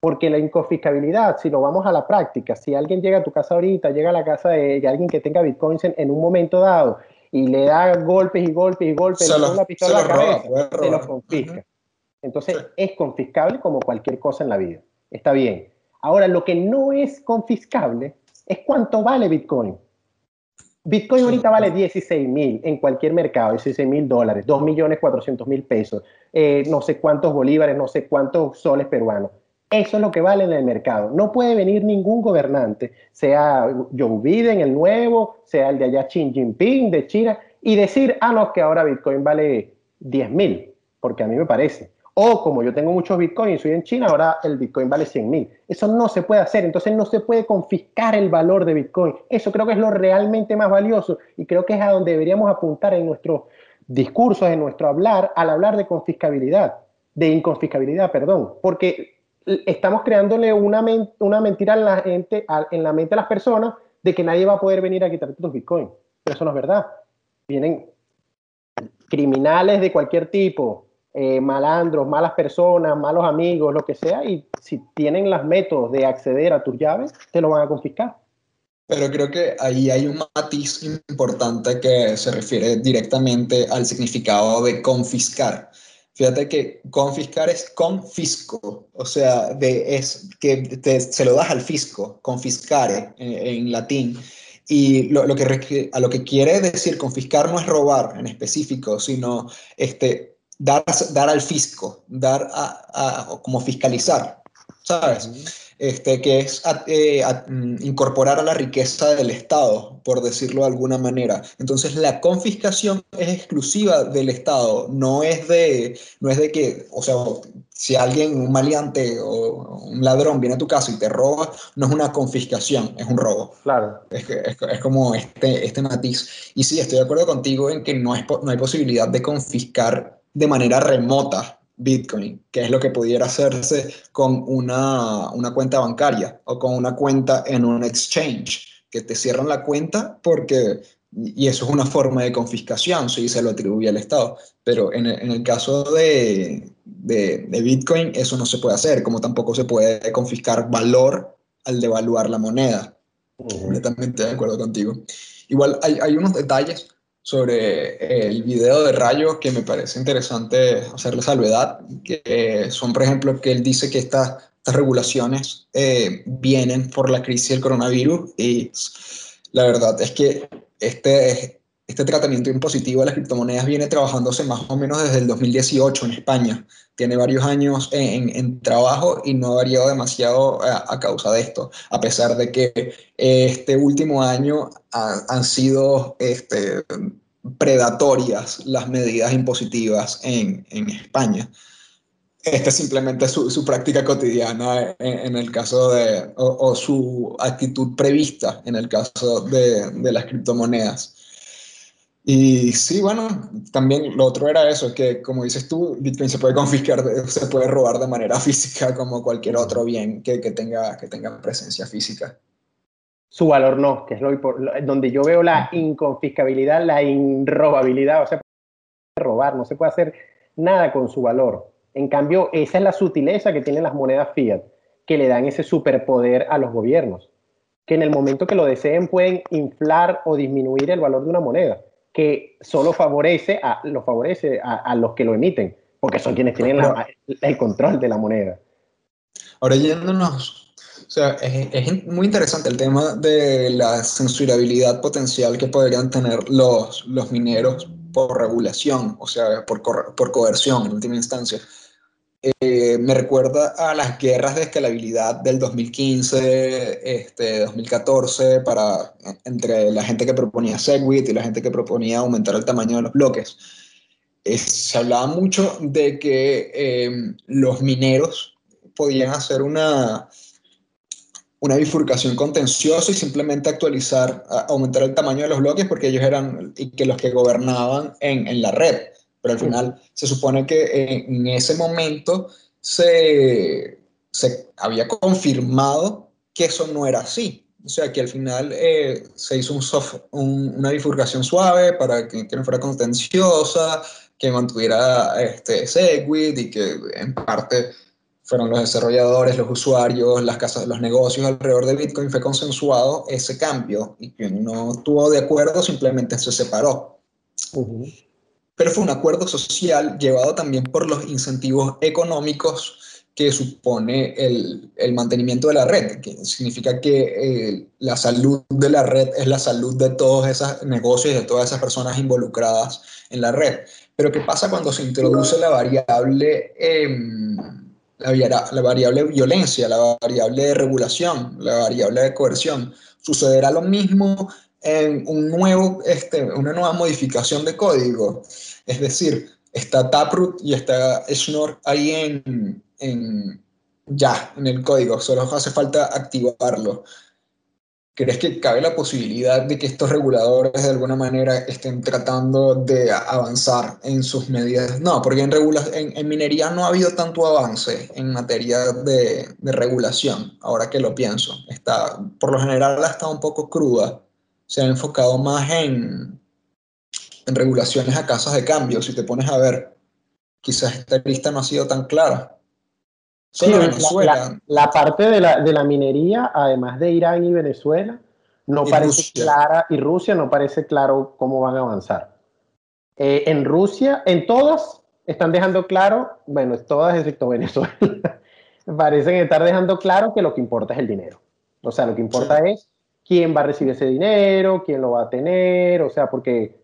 Porque la inconfiscabilidad, si lo vamos a la práctica, si alguien llega a tu casa ahorita, llega a la casa de, alguien que tenga bitcoins en, un momento dado y le da golpes y golpes y golpes, se una pistola a la cabeza, se lo confisca. Entonces es confiscable como cualquier cosa en la vida. Está bien. Ahora, lo que no es confiscable es cuánto vale Bitcoin. Bitcoin ahorita vale 16 mil en cualquier mercado, 16 mil dólares, 2 millones 400 mil pesos, eh, no sé cuántos bolívares, no sé cuántos soles peruanos. Eso es lo que vale en el mercado. No puede venir ningún gobernante, sea Joe Biden, el nuevo, sea el de allá Xi Jinping, de China, y decir, ah, no, que ahora Bitcoin vale 10 mil, porque a mí me parece. O como yo tengo muchos Bitcoin y soy en China, ahora el Bitcoin vale 100 mil. Eso no se puede hacer, entonces no se puede confiscar el valor de Bitcoin. Eso creo que es lo realmente más valioso y creo que es a donde deberíamos apuntar en nuestros discursos, en nuestro hablar, al hablar de confiscabilidad, de inconfiscabilidad, perdón, porque estamos creándole una, una mentira en la, en la mente a las personas de que nadie va a poder venir a quitarte tus bitcoins. Pero eso no es verdad. Vienen criminales de cualquier tipo, eh, malandros, malas personas, malos amigos, lo que sea, y si tienen los métodos de acceder a tus llaves, te lo van a confiscar. Pero creo que ahí hay un matiz importante que se refiere directamente al significado de confiscar. Fíjate que confiscar es confisco, o sea, es que se lo das al fisco, confiscare en, latín. Y a lo que quiere decir confiscar no es robar en específico, sino este, dar, dar al fisco, dar a, como fiscalizar, ¿sabes? este, que es eh, mm, incorporar a la riqueza del Estado, por decirlo de alguna manera. Entonces la confiscación es exclusiva del Estado, no es de, no es de que, o sea, si alguien, un maleante o un ladrón viene a tu casa y te roba, no es una confiscación, es un robo. Claro. Es, es, es como este, este matiz. Y sí, estoy de acuerdo contigo en que no, es, no hay posibilidad de confiscar de manera remota Bitcoin, que es lo que pudiera hacerse con una, una, cuenta bancaria o con una cuenta en un exchange, que te cierran la cuenta porque, y eso es una forma de confiscación, si se lo atribuye al Estado, pero en el, en el caso de, de, de, Bitcoin eso no se puede hacer, como tampoco se puede confiscar valor al devaluar la moneda. Completamente de acuerdo contigo. Igual hay, hay unos detalles sobre el video de Rayo que me parece interesante hacerle salvedad, que son, por ejemplo, que él dice que estas regulaciones eh, vienen por la crisis del coronavirus y la verdad es que este, este tratamiento impositivo de las criptomonedas viene trabajándose más o menos desde el 2018 en España. Tiene varios años en, trabajo y no ha variado demasiado a, causa de esto, a pesar de que este último año han sido este, predatorias las medidas impositivas en, España. Esta es simplemente su, práctica cotidiana en, el caso de, o, su actitud prevista en el caso de, de las criptomonedas. Y sí, bueno, también lo otro era eso, que como dices tú, Bitcoin se puede confiscar, se puede robar de manera física como cualquier otro bien que, que tenga, que tenga presencia física. Su valor no, que es lo, donde yo veo la inconfiscabilidad, la inrobabilidad, o sea, robar, no se puede hacer nada con su valor. En cambio, esa es la sutileza que tienen las monedas fiat, que le dan ese superpoder a los gobiernos, que en el momento que lo deseen pueden inflar o disminuir el valor de una moneda que solo favorece a, lo favorece a, los que lo emiten, porque son quienes tienen el control de la moneda. Ahora yéndonos, o sea, es, muy interesante el tema de la censurabilidad potencial que podrían tener los, los mineros por regulación, o sea, por, por coerción en última instancia. Eh, me recuerda a las guerras de escalabilidad del 2015, este, 2014, para, entre la gente que proponía Segwit y la gente que proponía aumentar el tamaño de los bloques. se hablaba mucho de que em, los mineros podían hacer una, una bifurcación contenciosa y simplemente actualizar, aumentar el tamaño de los bloques porque ellos eran y que los que gobernaban en, en la red. Pero al final se supone que en ese momento se, se había confirmado que eso no era así. O sea, que al final eh, se hizo un una bifurcación suave para que, que, no fuera contenciosa, que mantuviera este, Segwit y que en parte fueron los desarrolladores, los usuarios, las casas, los negocios alrededor de Bitcoin, fue consensuado ese cambio y que no estuvo de acuerdo simplemente se separó. Pero fue un acuerdo social llevado también por los incentivos económicos que supone el, mantenimiento de la red, que significa que eh, la salud de la red es la salud de todos esos negocios de todas esas personas involucradas en la red. Pero ¿qué pasa cuando se introduce la variable... Eh, la, variable violencia, la variable de regulación, la variable de coerción. Sucederá lo mismo en un nuevo, este, una nueva modificación de código. Es decir, está Taproot y está Schnorr ahí en, en, ya, en el código, solo hace falta activarlo. ¿Crees que cabe la posibilidad de que estos reguladores de alguna manera estén tratando de avanzar en sus medidas? No, porque en, minería no ha habido tanto avance en materia de, regulación, ahora que lo pienso. Está, por lo general estado un poco cruda. Se ha enfocado más en, en regulaciones a casas de cambio. Si te pones a ver, quizás esta lista no ha sido tan clara. Sí, la, parte de la, de la, minería, además de Irán y Venezuela, no parece clara, y Rusia no parece claro cómo van a avanzar. Eh, en Rusia, en todas, están dejando claro, bueno, todas excepto Venezuela, parecen estar dejando claro que lo que importa es el dinero. O sea, lo que importa es quién va a recibir ese dinero, quién lo va a tener, o sea, porque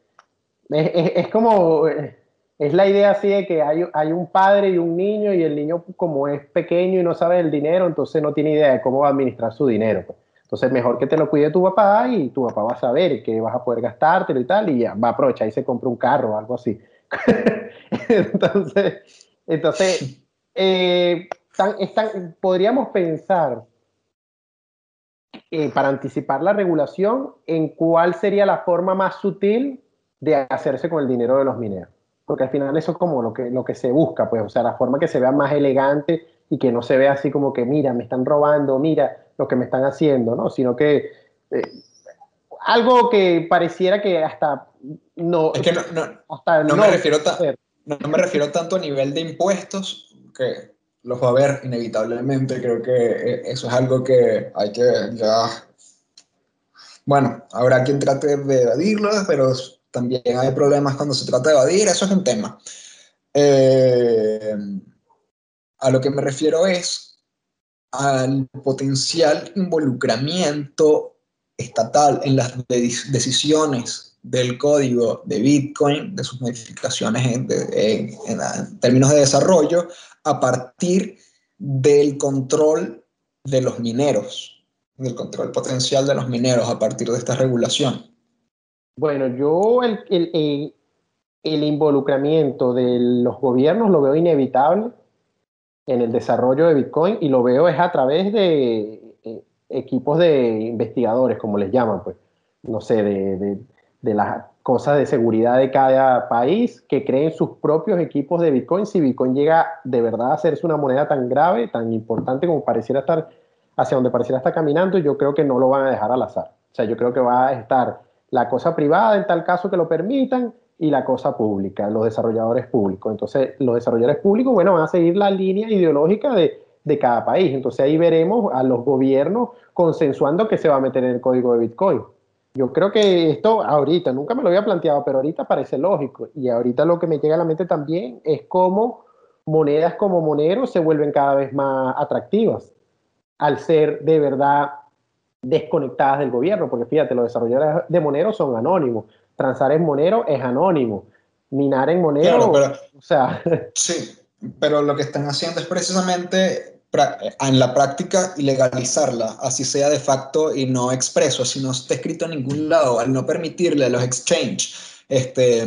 es, como es la idea así de que hay, hay, un padre y un niño y el niño como es pequeño y no sabe el dinero, entonces no tiene idea de cómo va a administrar su dinero. Pues. Entonces mejor que te lo cuide tu papá y tu papá va a saber que vas a poder gastártelo y tal y ya va a aprovechar y se compra un carro o algo así. entonces, entonces eh, podríamos pensar eh, para anticipar la regulación en cuál sería la forma más sutil de hacerse con el dinero de los mineros porque al final eso es como lo que, lo que se busca, pues, o sea, la forma que se vea más elegante y que no se vea así como que, mira, me están robando, mira lo que me están haciendo, ¿no? Sino que eh, algo que pareciera que hasta no... Es que no, hasta no, me refiero no, me refiero tanto a nivel de impuestos, que los va a haber inevitablemente, creo que eh, eso es algo que hay que ya... Bueno, habrá quien trate de evadirlo, pero también hay problemas cuando se trata de evadir, eso es un tema. Eh, a lo que me refiero es al potencial involucramiento estatal en las decisiones del código de Bitcoin, de sus modificaciones en, en, términos de desarrollo, a partir del control de los mineros, del control potencial de los mineros a partir de esta regulación. Bueno, yo el, el, el, involucramiento de los gobiernos lo veo inevitable en el desarrollo de Bitcoin y lo veo es a través de eh, equipos de investigadores, como les llaman, pues, no sé, de, de, de, las cosas de seguridad de cada país que creen sus propios equipos de Bitcoin. Si Bitcoin llega de verdad a hacerse una moneda tan grave, tan importante como pareciera estar, hacia donde pareciera estar caminando, yo creo que no lo van a dejar al azar. O sea, yo creo que va a estar la cosa privada en tal caso que lo permitan y la cosa pública, los desarrolladores públicos. Entonces, los desarrolladores públicos, bueno, van a seguir la línea ideológica de, de cada país. Entonces, ahí veremos a los gobiernos consensuando que se va a meter en el código de Bitcoin. Yo creo que esto ahorita, nunca me lo había planteado, pero ahorita parece lógico. Y ahorita lo que me llega a la mente también es cómo monedas como Monero se vuelven cada vez más atractivas al ser de verdad desconectadas del gobierno, porque fíjate, los desarrolladores de Monero son anónimos, transar en Monero es anónimo, minar en Monero. o sea. Sí, pero lo que están haciendo es precisamente en la práctica ilegalizarla, así sea de facto y no expreso, así no está escrito en ningún lado, al no permitirle a los exchange este,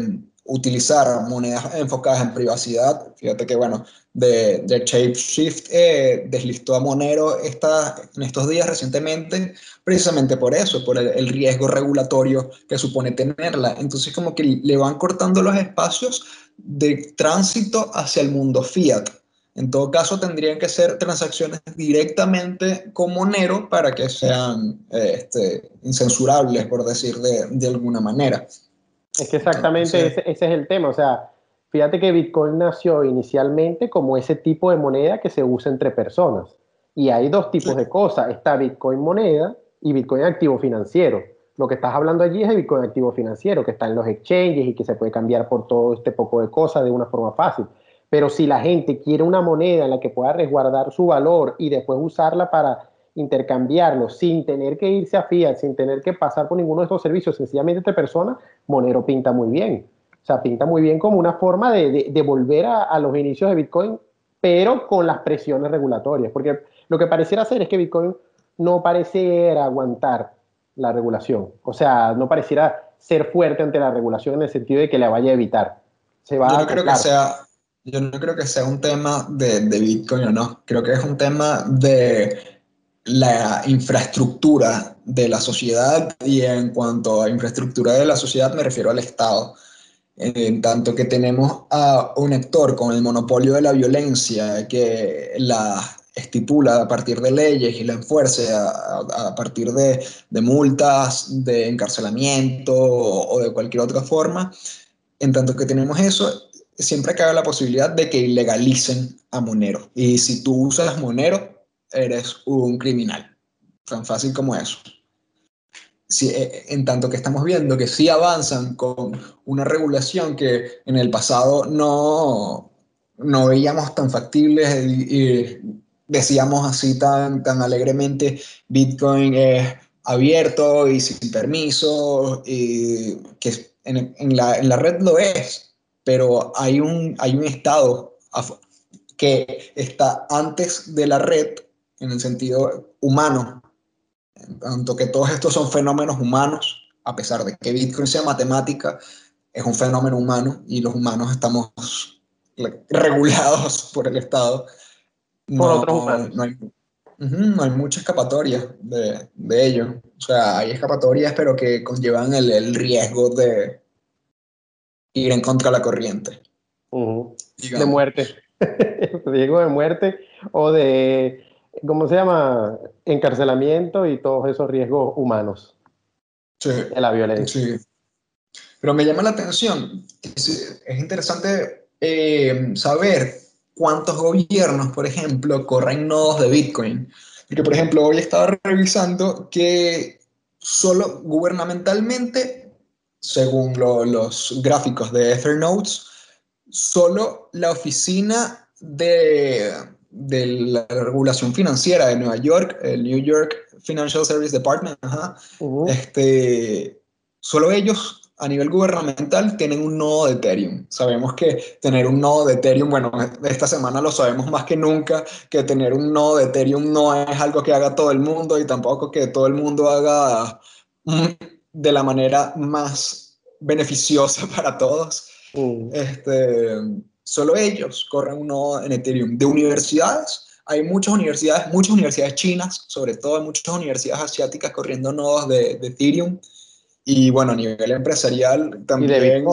utilizar monedas enfocadas en privacidad. Fíjate que, bueno, de, de ShapeShift eh, deslistó a Monero esta, en estos días recientemente, precisamente por eso, por el, riesgo regulatorio que supone tenerla. Entonces, como que le van cortando los espacios de tránsito hacia el mundo fiat. En todo caso, tendrían que ser transacciones directamente con Monero para que sean este, incensurables, por decir de, de alguna manera. Es que exactamente ese, es el tema. O sea, fíjate que Bitcoin nació inicialmente como ese tipo de moneda que se usa entre personas. Y hay dos tipos de cosas. Está Bitcoin moneda y Bitcoin activo financiero. Lo que estás hablando allí es de Bitcoin activo financiero, que está en los exchanges y que se puede cambiar por todo este poco de cosas de una forma fácil. Pero si la gente quiere una moneda en la que pueda resguardar su valor y después usarla para intercambiarlo sin tener que irse a Fiat, sin tener que pasar por ninguno de estos servicios, sencillamente entre personas, Monero pinta muy bien. O sea, pinta muy bien como una forma de, de, volver a, a, los inicios de Bitcoin, pero con las presiones regulatorias. Porque lo que pareciera hacer es que Bitcoin no pareciera aguantar la regulación. O sea, no pareciera ser fuerte ante la regulación en el sentido de que la vaya a evitar. Se va yo no creo que sea yo no creo que sea un tema de, de Bitcoin o no. Creo que es un tema de la infraestructura de la sociedad y en cuanto a infraestructura de la sociedad me refiero al Estado. En tanto que tenemos a un actor con el monopolio de la violencia que la estipula a partir de leyes y la enfuerce a, partir de, multas, de encarcelamiento o, de cualquier otra forma, en tanto que tenemos eso, siempre cabe la posibilidad de que ilegalicen a Monero. Y si tú usas Monero, eres un criminal. Tan fácil como eso. Si, eh, en tanto que estamos viendo que sí avanzan con una regulación que en el pasado no, no veíamos tan factibles y, decíamos así tan, tan alegremente, Bitcoin es abierto y sin permiso, y que en, en, la, en, la, red lo es, pero hay un, hay un estado que está antes de la red en el sentido humano, en tanto que todos estos son fenómenos humanos, a pesar de que Bitcoin sea matemática, es un fenómeno humano y los humanos estamos regulados por el Estado. Por otros humanos. No hay, no hay mucha escapatoria de, de, ello. O sea, hay escapatorias, pero que conllevan el, el riesgo de ir en contra de la corriente. De muerte. riesgo de muerte o de ¿cómo se llama? Encarcelamiento y todos esos riesgos humanos sí, de la violencia. Sí. Pero me llama la atención, es, interesante eh, saber cuántos gobiernos, por ejemplo, corren nodos de Bitcoin. Porque, por ejemplo, hoy estaba revisando que solo gubernamentalmente, según los gráficos de Ethernodes, solo la oficina de de la regulación financiera de Nueva York, el New York Financial Service Department, este, solo ellos a nivel gubernamental tienen un nodo de Ethereum. Sabemos que tener un nodo de Ethereum, bueno, esta semana lo sabemos más que nunca, que tener un nodo de Ethereum no es algo que haga todo el mundo y tampoco que todo el mundo haga de la manera más beneficiosa para todos. Este, solo ellos corren uno en Ethereum. De universidades, hay muchas universidades, muchas universidades chinas, sobre todo muchas universidades asiáticas corriendo nodos de, Ethereum. Y bueno, a nivel empresarial también...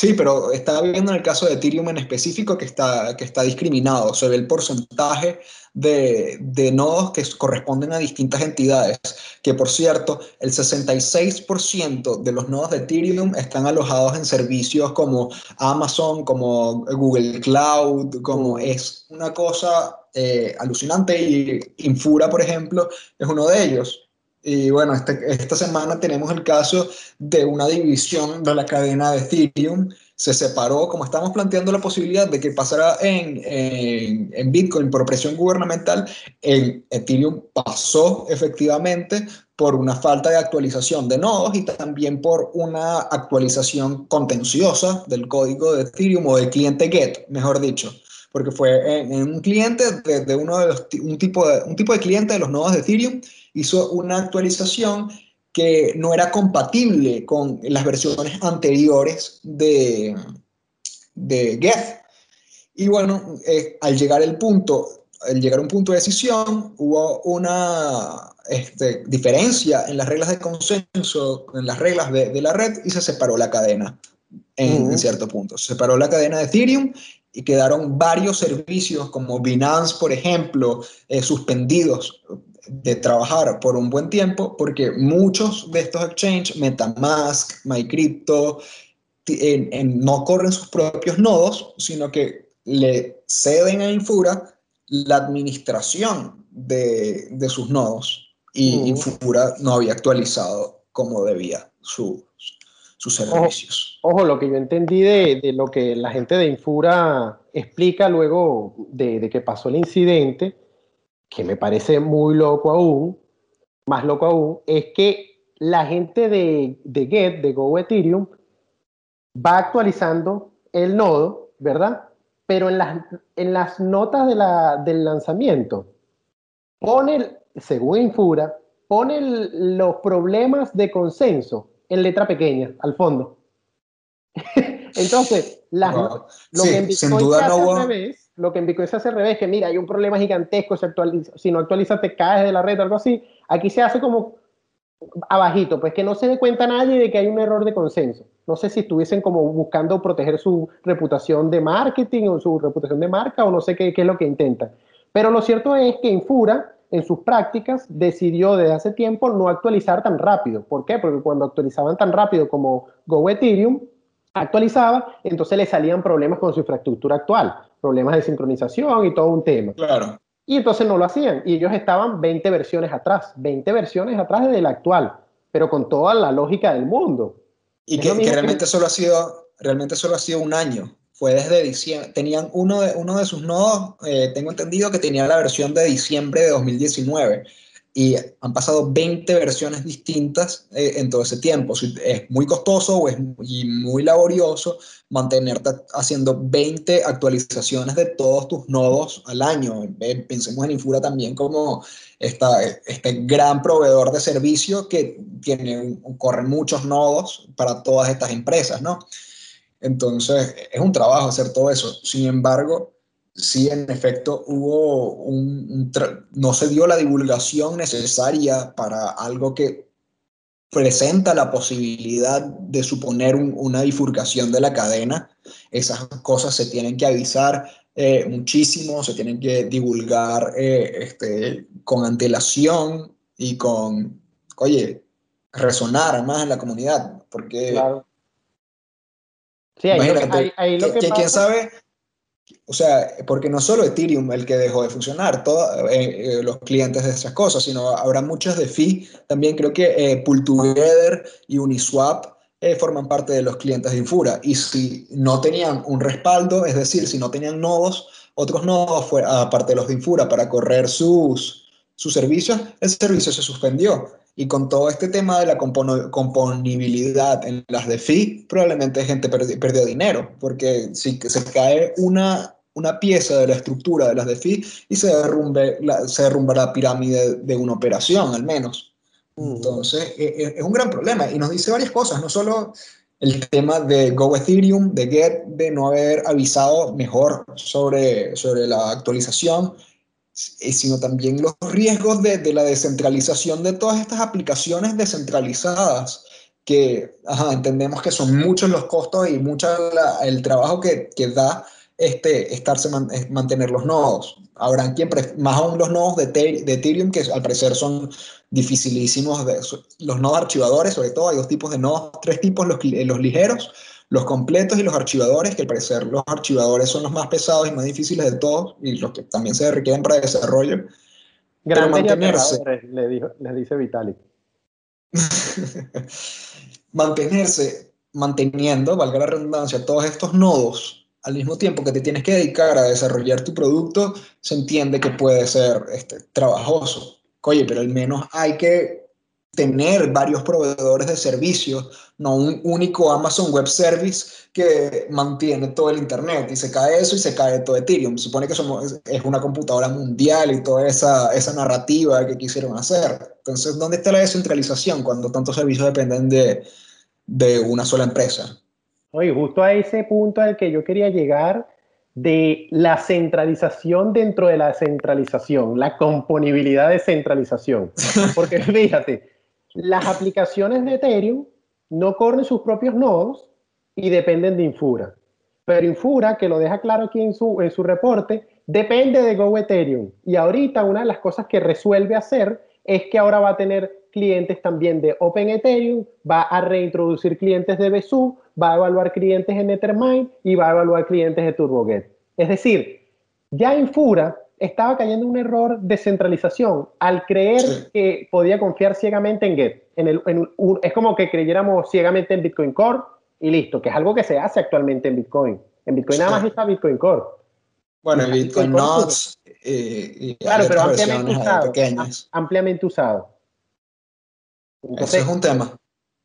Sí, pero estaba viendo en el caso de Ethereum en específico que está, que está discriminado. Se ve el porcentaje de, de, nodos que corresponden a distintas entidades. Que por cierto, el 66% de los nodos de Ethereum están alojados en servicios como Amazon, como Google Cloud, como es una cosa eh, alucinante. Y Infura, por ejemplo, es uno de ellos. Y bueno, este, esta semana tenemos el caso de una división de la cadena de Ethereum. Se separó, como estamos planteando la posibilidad de que pasara en, en, Bitcoin por presión gubernamental, en Ethereum pasó efectivamente por una falta de actualización de nodos y también por una actualización contenciosa del código de Ethereum o del cliente GET, mejor dicho, porque fue en, un cliente de, uno de los, un tipo de, un tipo de cliente de los nodos de Ethereum hizo una actualización que no era compatible con las versiones anteriores de, de Geth. Y bueno, eh, al llegar el punto, al llegar a un punto de decisión, hubo una este, diferencia en las reglas de consenso, en las reglas de, la red, y se separó la cadena en, cierto punto. Se separó la cadena de Ethereum y quedaron varios servicios como Binance, por ejemplo, eh, suspendidos de trabajar por un buen tiempo porque muchos de estos exchanges, MetaMask, MyCrypto, no corren sus propios nodos, sino que le ceden a Infura la administración de, sus nodos y Infura no había actualizado como debía sus servicios. Ojo, lo que yo entendí de, lo que la gente de Infura explica luego de, de que pasó el incidente que me parece muy loco aún, más loco aún, es que la gente de, de Get, de Go Ethereum, va actualizando el nodo, ¿verdad? Pero en las, en las notas de la, del lanzamiento, pone, según Infura, pone los problemas de consenso en letra pequeña, al fondo. Entonces, las, lo que en Bitcoin duda no al revés, lo que en Bitcoin se hace al revés, que mira, hay un problema gigantesco, si, actualiza, si no actualizas te caes de la red o algo así. Aquí se hace como abajito, pues que no se dé cuenta nadie de que hay un error de consenso. No sé si estuviesen como buscando proteger su reputación de marketing o su reputación de marca o no sé qué, qué es lo que intentan. Pero lo cierto es que Infura, en sus prácticas, decidió desde hace tiempo no actualizar tan rápido. ¿Por qué? Porque cuando actualizaban tan rápido como Go Ethereum, actualizaba, entonces le salían problemas con su infraestructura actual, problemas de sincronización y todo un tema. Claro. Y entonces no lo hacían. Y ellos estaban 20 versiones atrás, 20 versiones atrás de la actual, pero con toda la lógica del mundo. Y que, realmente, Solo ha sido, realmente solo ha sido un año. Fue desde diciembre. Tenían uno de, uno de sus nodos, eh, tengo entendido que tenía la versión de diciembre de 2019 y han pasado 20 versiones distintas eh, en todo ese tiempo. Es muy costoso o es muy, muy laborioso mantenerte haciendo 20 actualizaciones de todos tus nodos al año. Pensemos en Infura también como esta, este gran proveedor de servicio que tiene, corre muchos nodos para todas estas empresas, ¿no? Entonces, es un trabajo hacer todo eso. Sin embargo, sí, en efecto, hubo un, no se dio la divulgación necesaria para algo que presenta la posibilidad de suponer una bifurcación de la cadena. Esas cosas se tienen que avisar eh, muchísimo, se tienen que divulgar eh, este, con antelación y con, oye, resonar más en la comunidad, porque... Claro. Sí, ahí, lo que, quién sabe o sea, porque no solo Ethereum el que dejó de funcionar, todos eh, eh, los clientes de esas cosas, sino habrá muchos de FI. También creo que eh, Together y Uniswap forman parte de los clientes de Infura. Y si no tenían un respaldo, es decir, si no tenían nodos, otros nodos, aparte de los de Infura, para correr sus, sus servicios, el servicio se suspendió. Y con todo este tema de la componibilidad en las de probablemente gente perdió dinero, porque si se cae una una pieza de la estructura de las DeFi y se, derrumbe la, se derrumba la pirámide de una operación, al menos. Mm. Entonces, e, e, es, un gran problema y nos dice varias cosas, no solo el tema de Go Ethereum, de Get, de no haber avisado mejor sobre, sobre la actualización, sino también los riesgos de, de la descentralización de todas estas aplicaciones descentralizadas que entendemos que son muchos los costos y mucho el trabajo que, que da este, estarse mantener los nodos. Habrán quien, más aún los nodos de, de, Ethereum, que al parecer son dificilísimos, de, los nodos archivadores, sobre todo hay dos tipos de nodos, tres tipos, los, los ligeros, los completos y los archivadores, que al parecer los archivadores son los más pesados y más difíciles de todos, y los que también se requieren para desarrollo. Grandes mantenerse, le, dijo, les dice Vitalik. mantenerse manteniendo, valga la redundancia, todos estos nodos al mismo tiempo que te tienes que dedicar a desarrollar tu producto, se entiende que puede ser este, trabajoso. Oye, pero al menos hay que tener varios proveedores de servicios, no un único Amazon Web Service que mantiene todo el Internet y se cae eso y se cae todo Ethereum. Supone que somos, es una computadora mundial y toda esa, esa narrativa que quisieron hacer. Entonces, ¿dónde está la descentralización cuando tantos servicios dependen de, de una sola empresa? Oye, justo a ese punto al que yo quería llegar de la centralización dentro de la centralización, la componibilidad de centralización. Porque fíjate, las aplicaciones de Ethereum no corren sus propios nodos y dependen de Infura. Pero Infura, que lo deja claro aquí en su, en su reporte, depende de Go Ethereum. Y ahorita una de las cosas que resuelve hacer es que ahora va a tener clientes también de Open Ethereum, va a reintroducir clientes de Besu, va a evaluar clientes en Ethermine y va a evaluar clientes de TurboGet. Es decir, ya Infura estaba cayendo en un error de centralización al creer que podía confiar ciegamente en Get. En el, es como que creyéramos ciegamente en Bitcoin Core y listo, que es algo que se hace actualmente en Bitcoin. En Bitcoin nada más está Bitcoin Core. Bueno, en Bitcoin, Notes y, claro, pero ampliamente usado, ampliamente usado. Entonces, es un tema.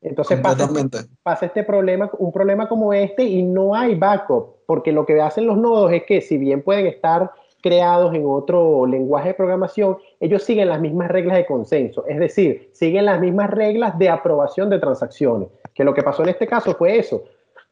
Entonces pasa, pasa, este problema, un problema como este y no hay backup, porque lo que hacen los nodos es que si bien pueden estar creados en otro lenguaje de programación, ellos siguen las mismas reglas de consenso, es decir, siguen las mismas reglas de aprobación de transacciones, que lo que pasó en este caso fue eso.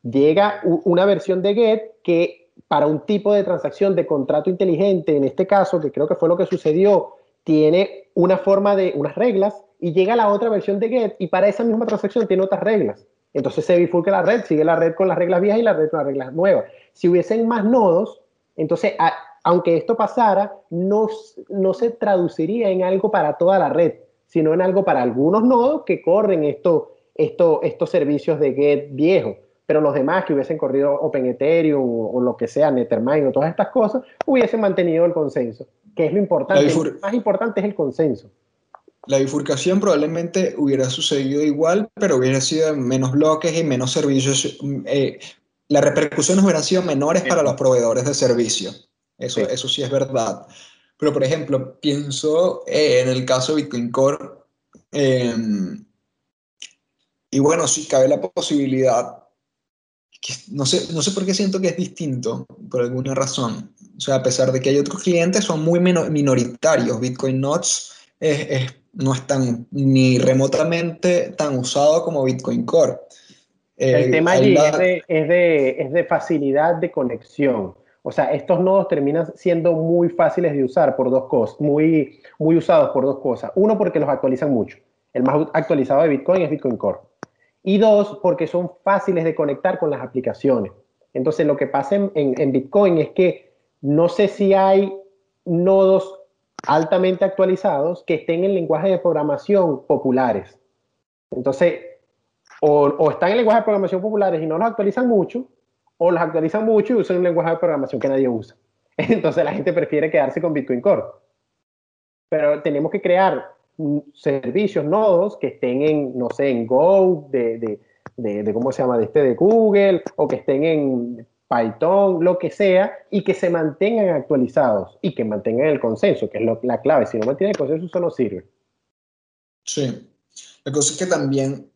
Llega una versión de GET que para un tipo de transacción de contrato inteligente, en este caso, que creo que fue lo que sucedió, tiene una forma de unas reglas y llega la otra versión de GET y para esa misma transacción tiene otras reglas. Entonces se bifurca la red, sigue la red con las reglas viejas y la red con las reglas nuevas. Si hubiesen más nodos, entonces aunque esto pasara, no, no se traduciría en algo para toda la red, sino en algo para algunos nodos que corren esto, esto, estos servicios de GET viejo. Pero los demás que hubiesen corrido Open Ethereum o, lo que sea, Nethermind o todas estas cosas, hubiesen mantenido el consenso, que es lo importante. Lo más importante es el consenso. La bifurcación probablemente hubiera sucedido igual, pero hubiera sido en menos bloques y menos servicios. Eh, las repercusiones hubieran sido menores para los proveedores de servicio. Eso sí, eso sí es verdad. Pero, por ejemplo, pienso eh, en el caso de Bitcoin Core, em, y bueno, sí cabe la posibilidad, que no, sé, no sé por qué siento que es distinto, por alguna razón. O sea, a pesar de que hay otros clientes, son muy minoritarios. Bitcoin Notes no es tan ni remotamente tan usado como Bitcoin Core. el eh, tema allí es, de, es, de, es de facilidad de conexión. O sea, estos nodos terminan siendo muy fáciles de usar por dos cosas, muy, muy usados por dos cosas. Uno, porque los actualizan mucho. El más actualizado de Bitcoin es Bitcoin Core. Y dos, porque son fáciles de conectar con las aplicaciones. Entonces, lo que pasa en, en Bitcoin es que no sé si hay nodos altamente actualizados que estén en lenguaje de programación populares. Entonces, o, o, están en lenguaje de programación populares y no los actualizan mucho, o los actualizan mucho y usan un lenguaje de programación que nadie usa. Entonces la gente prefiere quedarse con Bitcoin Core. Pero tenemos que crear servicios, nodos que estén en, no sé, en Go, de, de, de, ¿cómo se llama? De este de Google, o que estén en Python, lo que sea, y que se mantengan actualizados y que mantengan el consenso, que es la clave. Si no mantiene el consenso, eso no sirve. Sí. La cosa es que también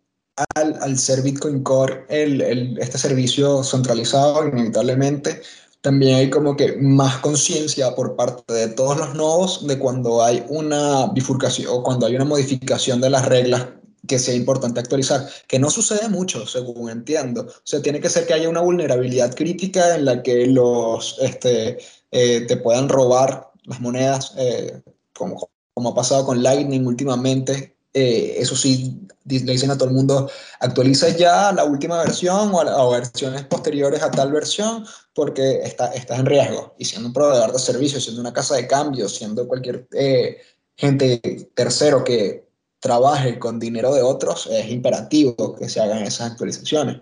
al, ser Bitcoin Core el, este servicio centralizado, inevitablemente, también hay como que más conciencia por parte de todos los nodos de cuando hay una bifurcación o cuando hay una modificación de las reglas que sea importante actualizar, que no sucede mucho, según entiendo. O sea, tiene que ser que haya una vulnerabilidad crítica en la que los este, eh, te puedan robar las monedas, eh, como, como ha pasado con Lightning últimamente, eh, eso sí, le dicen a todo el mundo, actualiza ya la última versión o, a, versiones posteriores a tal versión porque está, estás en riesgo. Y siendo un proveedor de servicios, siendo una casa de cambio, siendo cualquier eh, gente tercero que trabaje con dinero de otros, es imperativo que se hagan esas actualizaciones.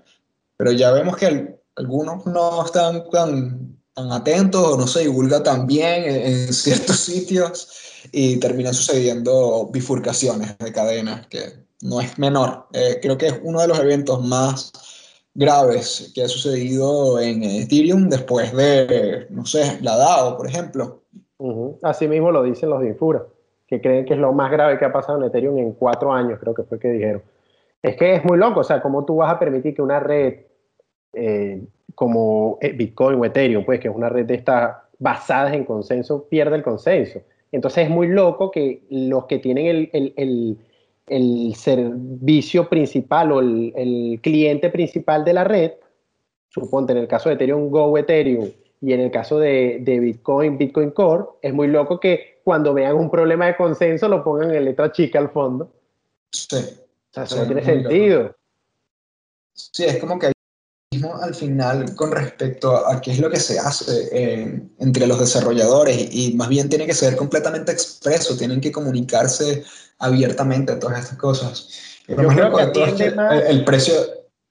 Pero ya vemos que algunos no están tan, tan atentos o no se divulga tan bien en ciertos sitios y terminan sucediendo bifurcaciones de cadenas, que no es menor. Eh, creo que es uno de los eventos más graves que ha sucedido en Ethereum después de, no sé, la DAO, por ejemplo. Así mismo lo dicen los de Infura, que creen que es lo más grave que ha pasado en Ethereum en cuatro años, creo que fue que dijeron. Es que es muy loco, o sea, ¿cómo tú vas a permitir que una red eh, como eh, Bitcoin o Ethereum, pues que es una red de estas basadas en consenso, pierda el consenso? Entonces es muy loco que los que tienen el, servicio principal o el, cliente principal de la red, suponte en el caso de Ethereum Go Ethereum y en el caso de, de, Bitcoin, Bitcoin Core, es muy loco que cuando vean un problema de consenso lo pongan en letra chica al fondo. Sí. O sea, eso no tiene sentido. Sí, es como que al final con respecto a qué es lo que se hace eh, entre los desarrolladores y más bien tiene que ser completamente expreso, tienen que comunicarse abiertamente todas estas cosas. el, precio,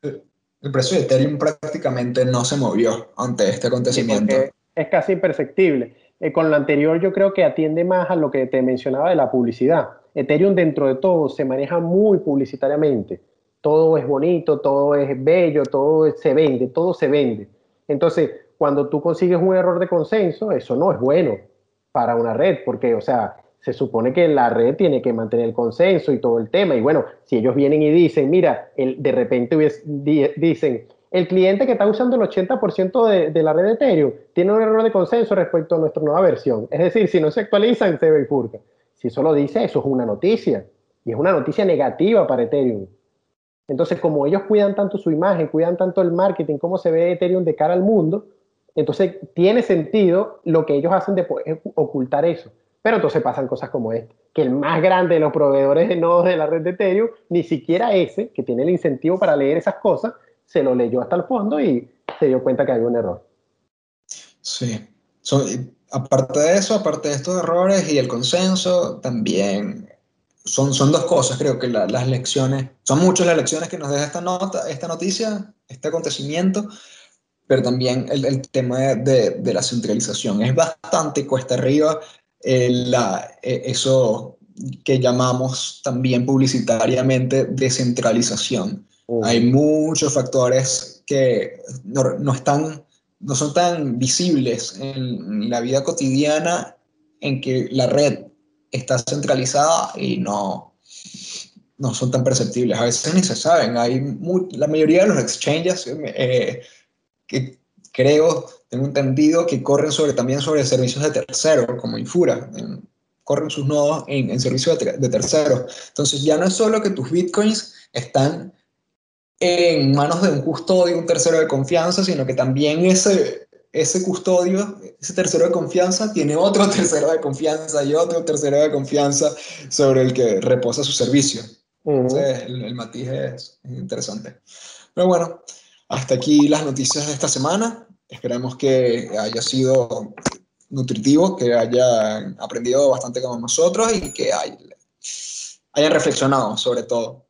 el precio de Ethereum prácticamente no se movió ante este acontecimiento. es casi imperceptible. Eh, con lo anterior yo creo que atiende más a lo que te mencionaba de la publicidad. Ethereum dentro de todo se maneja muy publicitariamente todo es bonito, todo es bello, todo se vende, todo se vende. Entonces, cuando tú consigues un error de consenso, eso no es bueno para una red, porque, o sea, se supone que la red tiene que mantener el consenso y todo el tema. Y bueno, si ellos vienen y dicen, mira, de repente dicen, el cliente que está usando el 80% de, de, la red de Ethereum tiene un error de consenso respecto a nuestra nueva versión. Es decir, si no se actualizan, se bifurca. Si eso lo dice, eso es una noticia. Y es una noticia negativa para Ethereum. Entonces, como ellos cuidan tanto su imagen, cuidan tanto el marketing, cómo se ve Ethereum de cara al mundo, entonces tiene sentido lo que ellos hacen de ocultar eso. Pero entonces pasan cosas como esta, que el más grande de los proveedores de nodos de la red de Ethereum, ni siquiera ese, que tiene el incentivo para leer esas cosas, se lo leyó hasta el fondo y se dio cuenta que había un error. Sí. aparte de eso, aparte de estos errores y el consenso, también son, son dos cosas, creo que las lecciones, son muchas las lecciones que nos deja esta nota, esta noticia, este acontecimiento, pero también el, el tema de, de, la centralización. Es bastante cuesta arriba eh, la, eh, eso que llamamos también publicitariamente descentralización. Hay muchos factores que no, no, están, no son tan visibles en la vida cotidiana en que la red está centralizada y no, no son tan perceptibles. A veces ni se saben. Hay la mayoría de los exchanges eh, que creo, tengo entendido, que corren sobre, también sobre servicios de terceros, como Infura. corren sus nodos en, en servicios de, de terceros. Entonces ya no es solo que tus bitcoins están en manos de un custodio, un tercero de confianza, sino que también ese, ese custodio, ese tercero de confianza, tiene otro tercero de confianza y otro tercero de confianza sobre el que reposa su servicio. Entonces, el, matiz es, interesante. Pero bueno, hasta aquí las noticias de esta semana. Esperemos que haya sido nutritivo, que hayan aprendido bastante como nosotros y que hayan reflexionado sobre todo.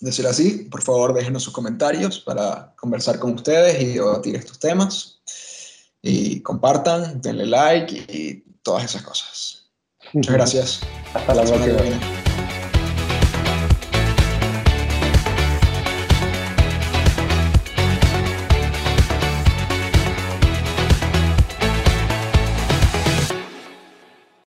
De ser así, por favor déjenos sus comentarios para conversar con ustedes y debatir estos temas y compartan, denle like y todas esas cosas. Muchas gracias. Hasta la próxima.